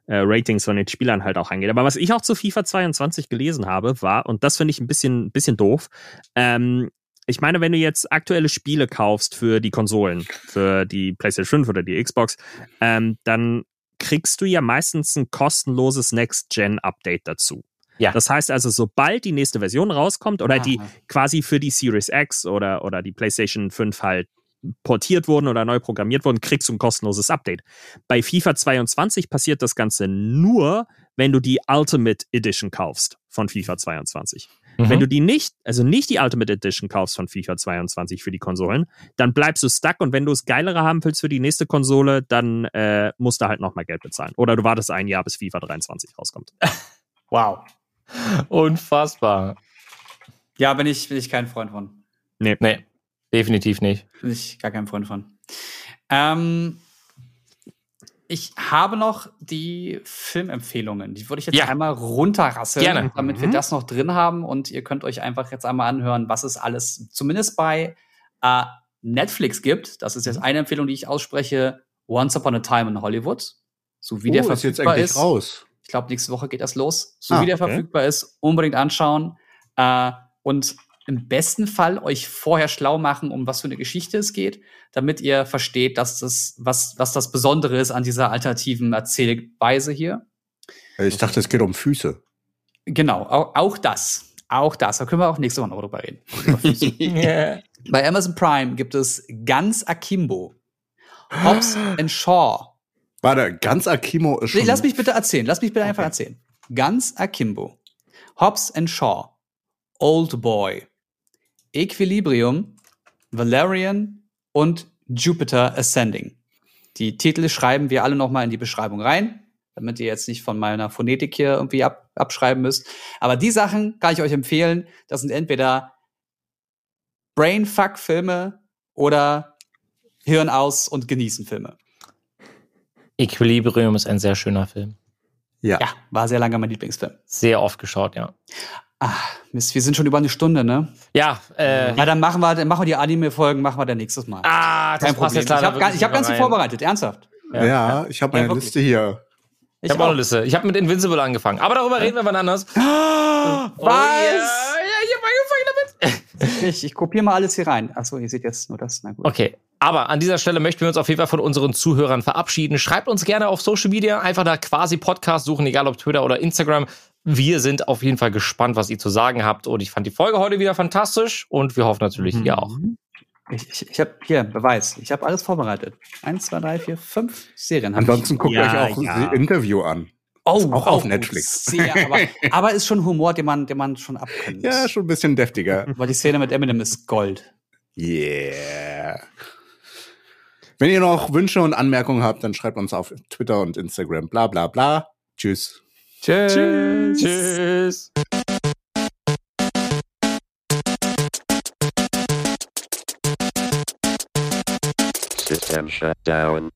äh, Ratings von den Spielern halt auch angeht. Aber was ich auch zu FIFA 22 gelesen habe, war, und das finde ich ein bisschen, bisschen doof, ähm, ich meine, wenn du jetzt aktuelle Spiele kaufst für die Konsolen, für die PlayStation 5 oder die Xbox, ähm, dann kriegst du ja meistens ein kostenloses Next-Gen-Update dazu. Ja. Das heißt also, sobald die nächste Version rauskommt oder die Aha. quasi für die Series X oder, oder die PlayStation 5 halt portiert wurden oder neu programmiert wurden, kriegst du ein kostenloses Update. Bei FIFA 22 passiert das Ganze nur, wenn du die Ultimate Edition kaufst von FIFA 22. Mhm. Wenn du die nicht, also nicht die Ultimate Edition kaufst von FIFA 22 für die Konsolen, dann bleibst du stuck und wenn du es geilere haben willst für die nächste Konsole, dann äh, musst du halt nochmal Geld bezahlen. Oder du wartest ein Jahr, bis FIFA 23 rauskommt. Wow. Unfassbar. Ja, bin ich, bin ich kein Freund von. Nee, definitiv nicht. Bin ich gar kein Freund von. Ähm, ich habe noch die Filmempfehlungen. Die würde ich jetzt Ja. einmal runterrasseln, Gerne. damit wir Mhm. das noch drin haben. Und ihr könnt euch einfach jetzt einmal anhören, was es alles zumindest bei äh, Netflix gibt. Das ist Mhm. jetzt eine Empfehlung, die ich ausspreche. Once Upon a Time in Hollywood. So wie der oh, jetzt verfügbar ist. raus. Ich glaube, nächste Woche geht das los. So Ah, wie der okay. verfügbar ist, unbedingt anschauen. Äh, und im besten Fall euch vorher schlau machen, um was für eine Geschichte es geht, damit ihr versteht, dass das, was, was das Besondere ist an dieser alternativen Erzählweise hier. Ich dachte, es geht um Füße. Genau, auch, auch das. Auch das. Da können wir auch nächste Woche noch drüber reden. Bei Amazon Prime gibt es ganz Akimbo. Hobbs and Shaw. Warte, ganz Akimo ist schon. Nee, lass mich bitte erzählen. Lass mich bitte einfach Okay. erzählen. Ganz Akimbo. Hobbs and Shaw. Old Boy. Equilibrium. Valerian und Jupiter Ascending. Die Titel schreiben wir alle nochmal in die Beschreibung rein, damit ihr jetzt nicht von meiner Phonetik hier irgendwie ab, abschreiben müsst. Aber die Sachen kann ich euch empfehlen. Das sind entweder Brainfuck-Filme oder Hirn aus und genießen Filme. Equilibrium ist ein sehr schöner Film. ja. Ja, war sehr lange mein Lieblingsfilm. Sehr oft geschaut, ja. Ah, Mist, wir sind schon über eine Stunde, ne? Ja, äh, Ja, dann machen wir, dann machen wir die Anime-Folgen, machen wir dann nächstes Mal. ah, das Kein passt Problem. jetzt Ich leider habe ich hab nicht ganz viel vorbereitet, ernsthaft. Ja, ich habe Ja, meine wirklich. Liste hier. Ich habe auch eine Liste. Ich habe mit Invincible angefangen. Aber darüber reden wir wann anders. Was? Oh, ja, ja, ich habe angefangen damit. Ich, ich kopiere mal alles hier rein. Achso, ihr seht jetzt nur das. Na gut. Okay. Aber an dieser Stelle möchten wir uns auf jeden Fall von unseren Zuhörern verabschieden. Schreibt uns gerne auf Social Media, einfach da quasi Podcast suchen, egal ob Twitter oder Instagram. Wir sind auf jeden Fall gespannt, was ihr zu sagen habt. Und ich fand die Folge heute wieder fantastisch und wir hoffen natürlich, Mhm. ihr auch. Ich, ich, ich habe hier Beweis. Ich habe alles vorbereitet. Eins, zwei, drei, vier, fünf Serien. Ansonsten guckt Ja, euch auch ja. das Interview an. Oh, auch auf Netflix. Sehr, aber, aber ist schon Humor, den man, den man schon abkennt. Ja, schon ein bisschen deftiger. Weil die Szene mit Eminem ist Gold. Yeah. Wenn ihr noch Wünsche und Anmerkungen habt, dann schreibt uns auf Twitter und Instagram. Bla bla bla. Tschüss. Cheers. Cheers. Cheers. System shut down.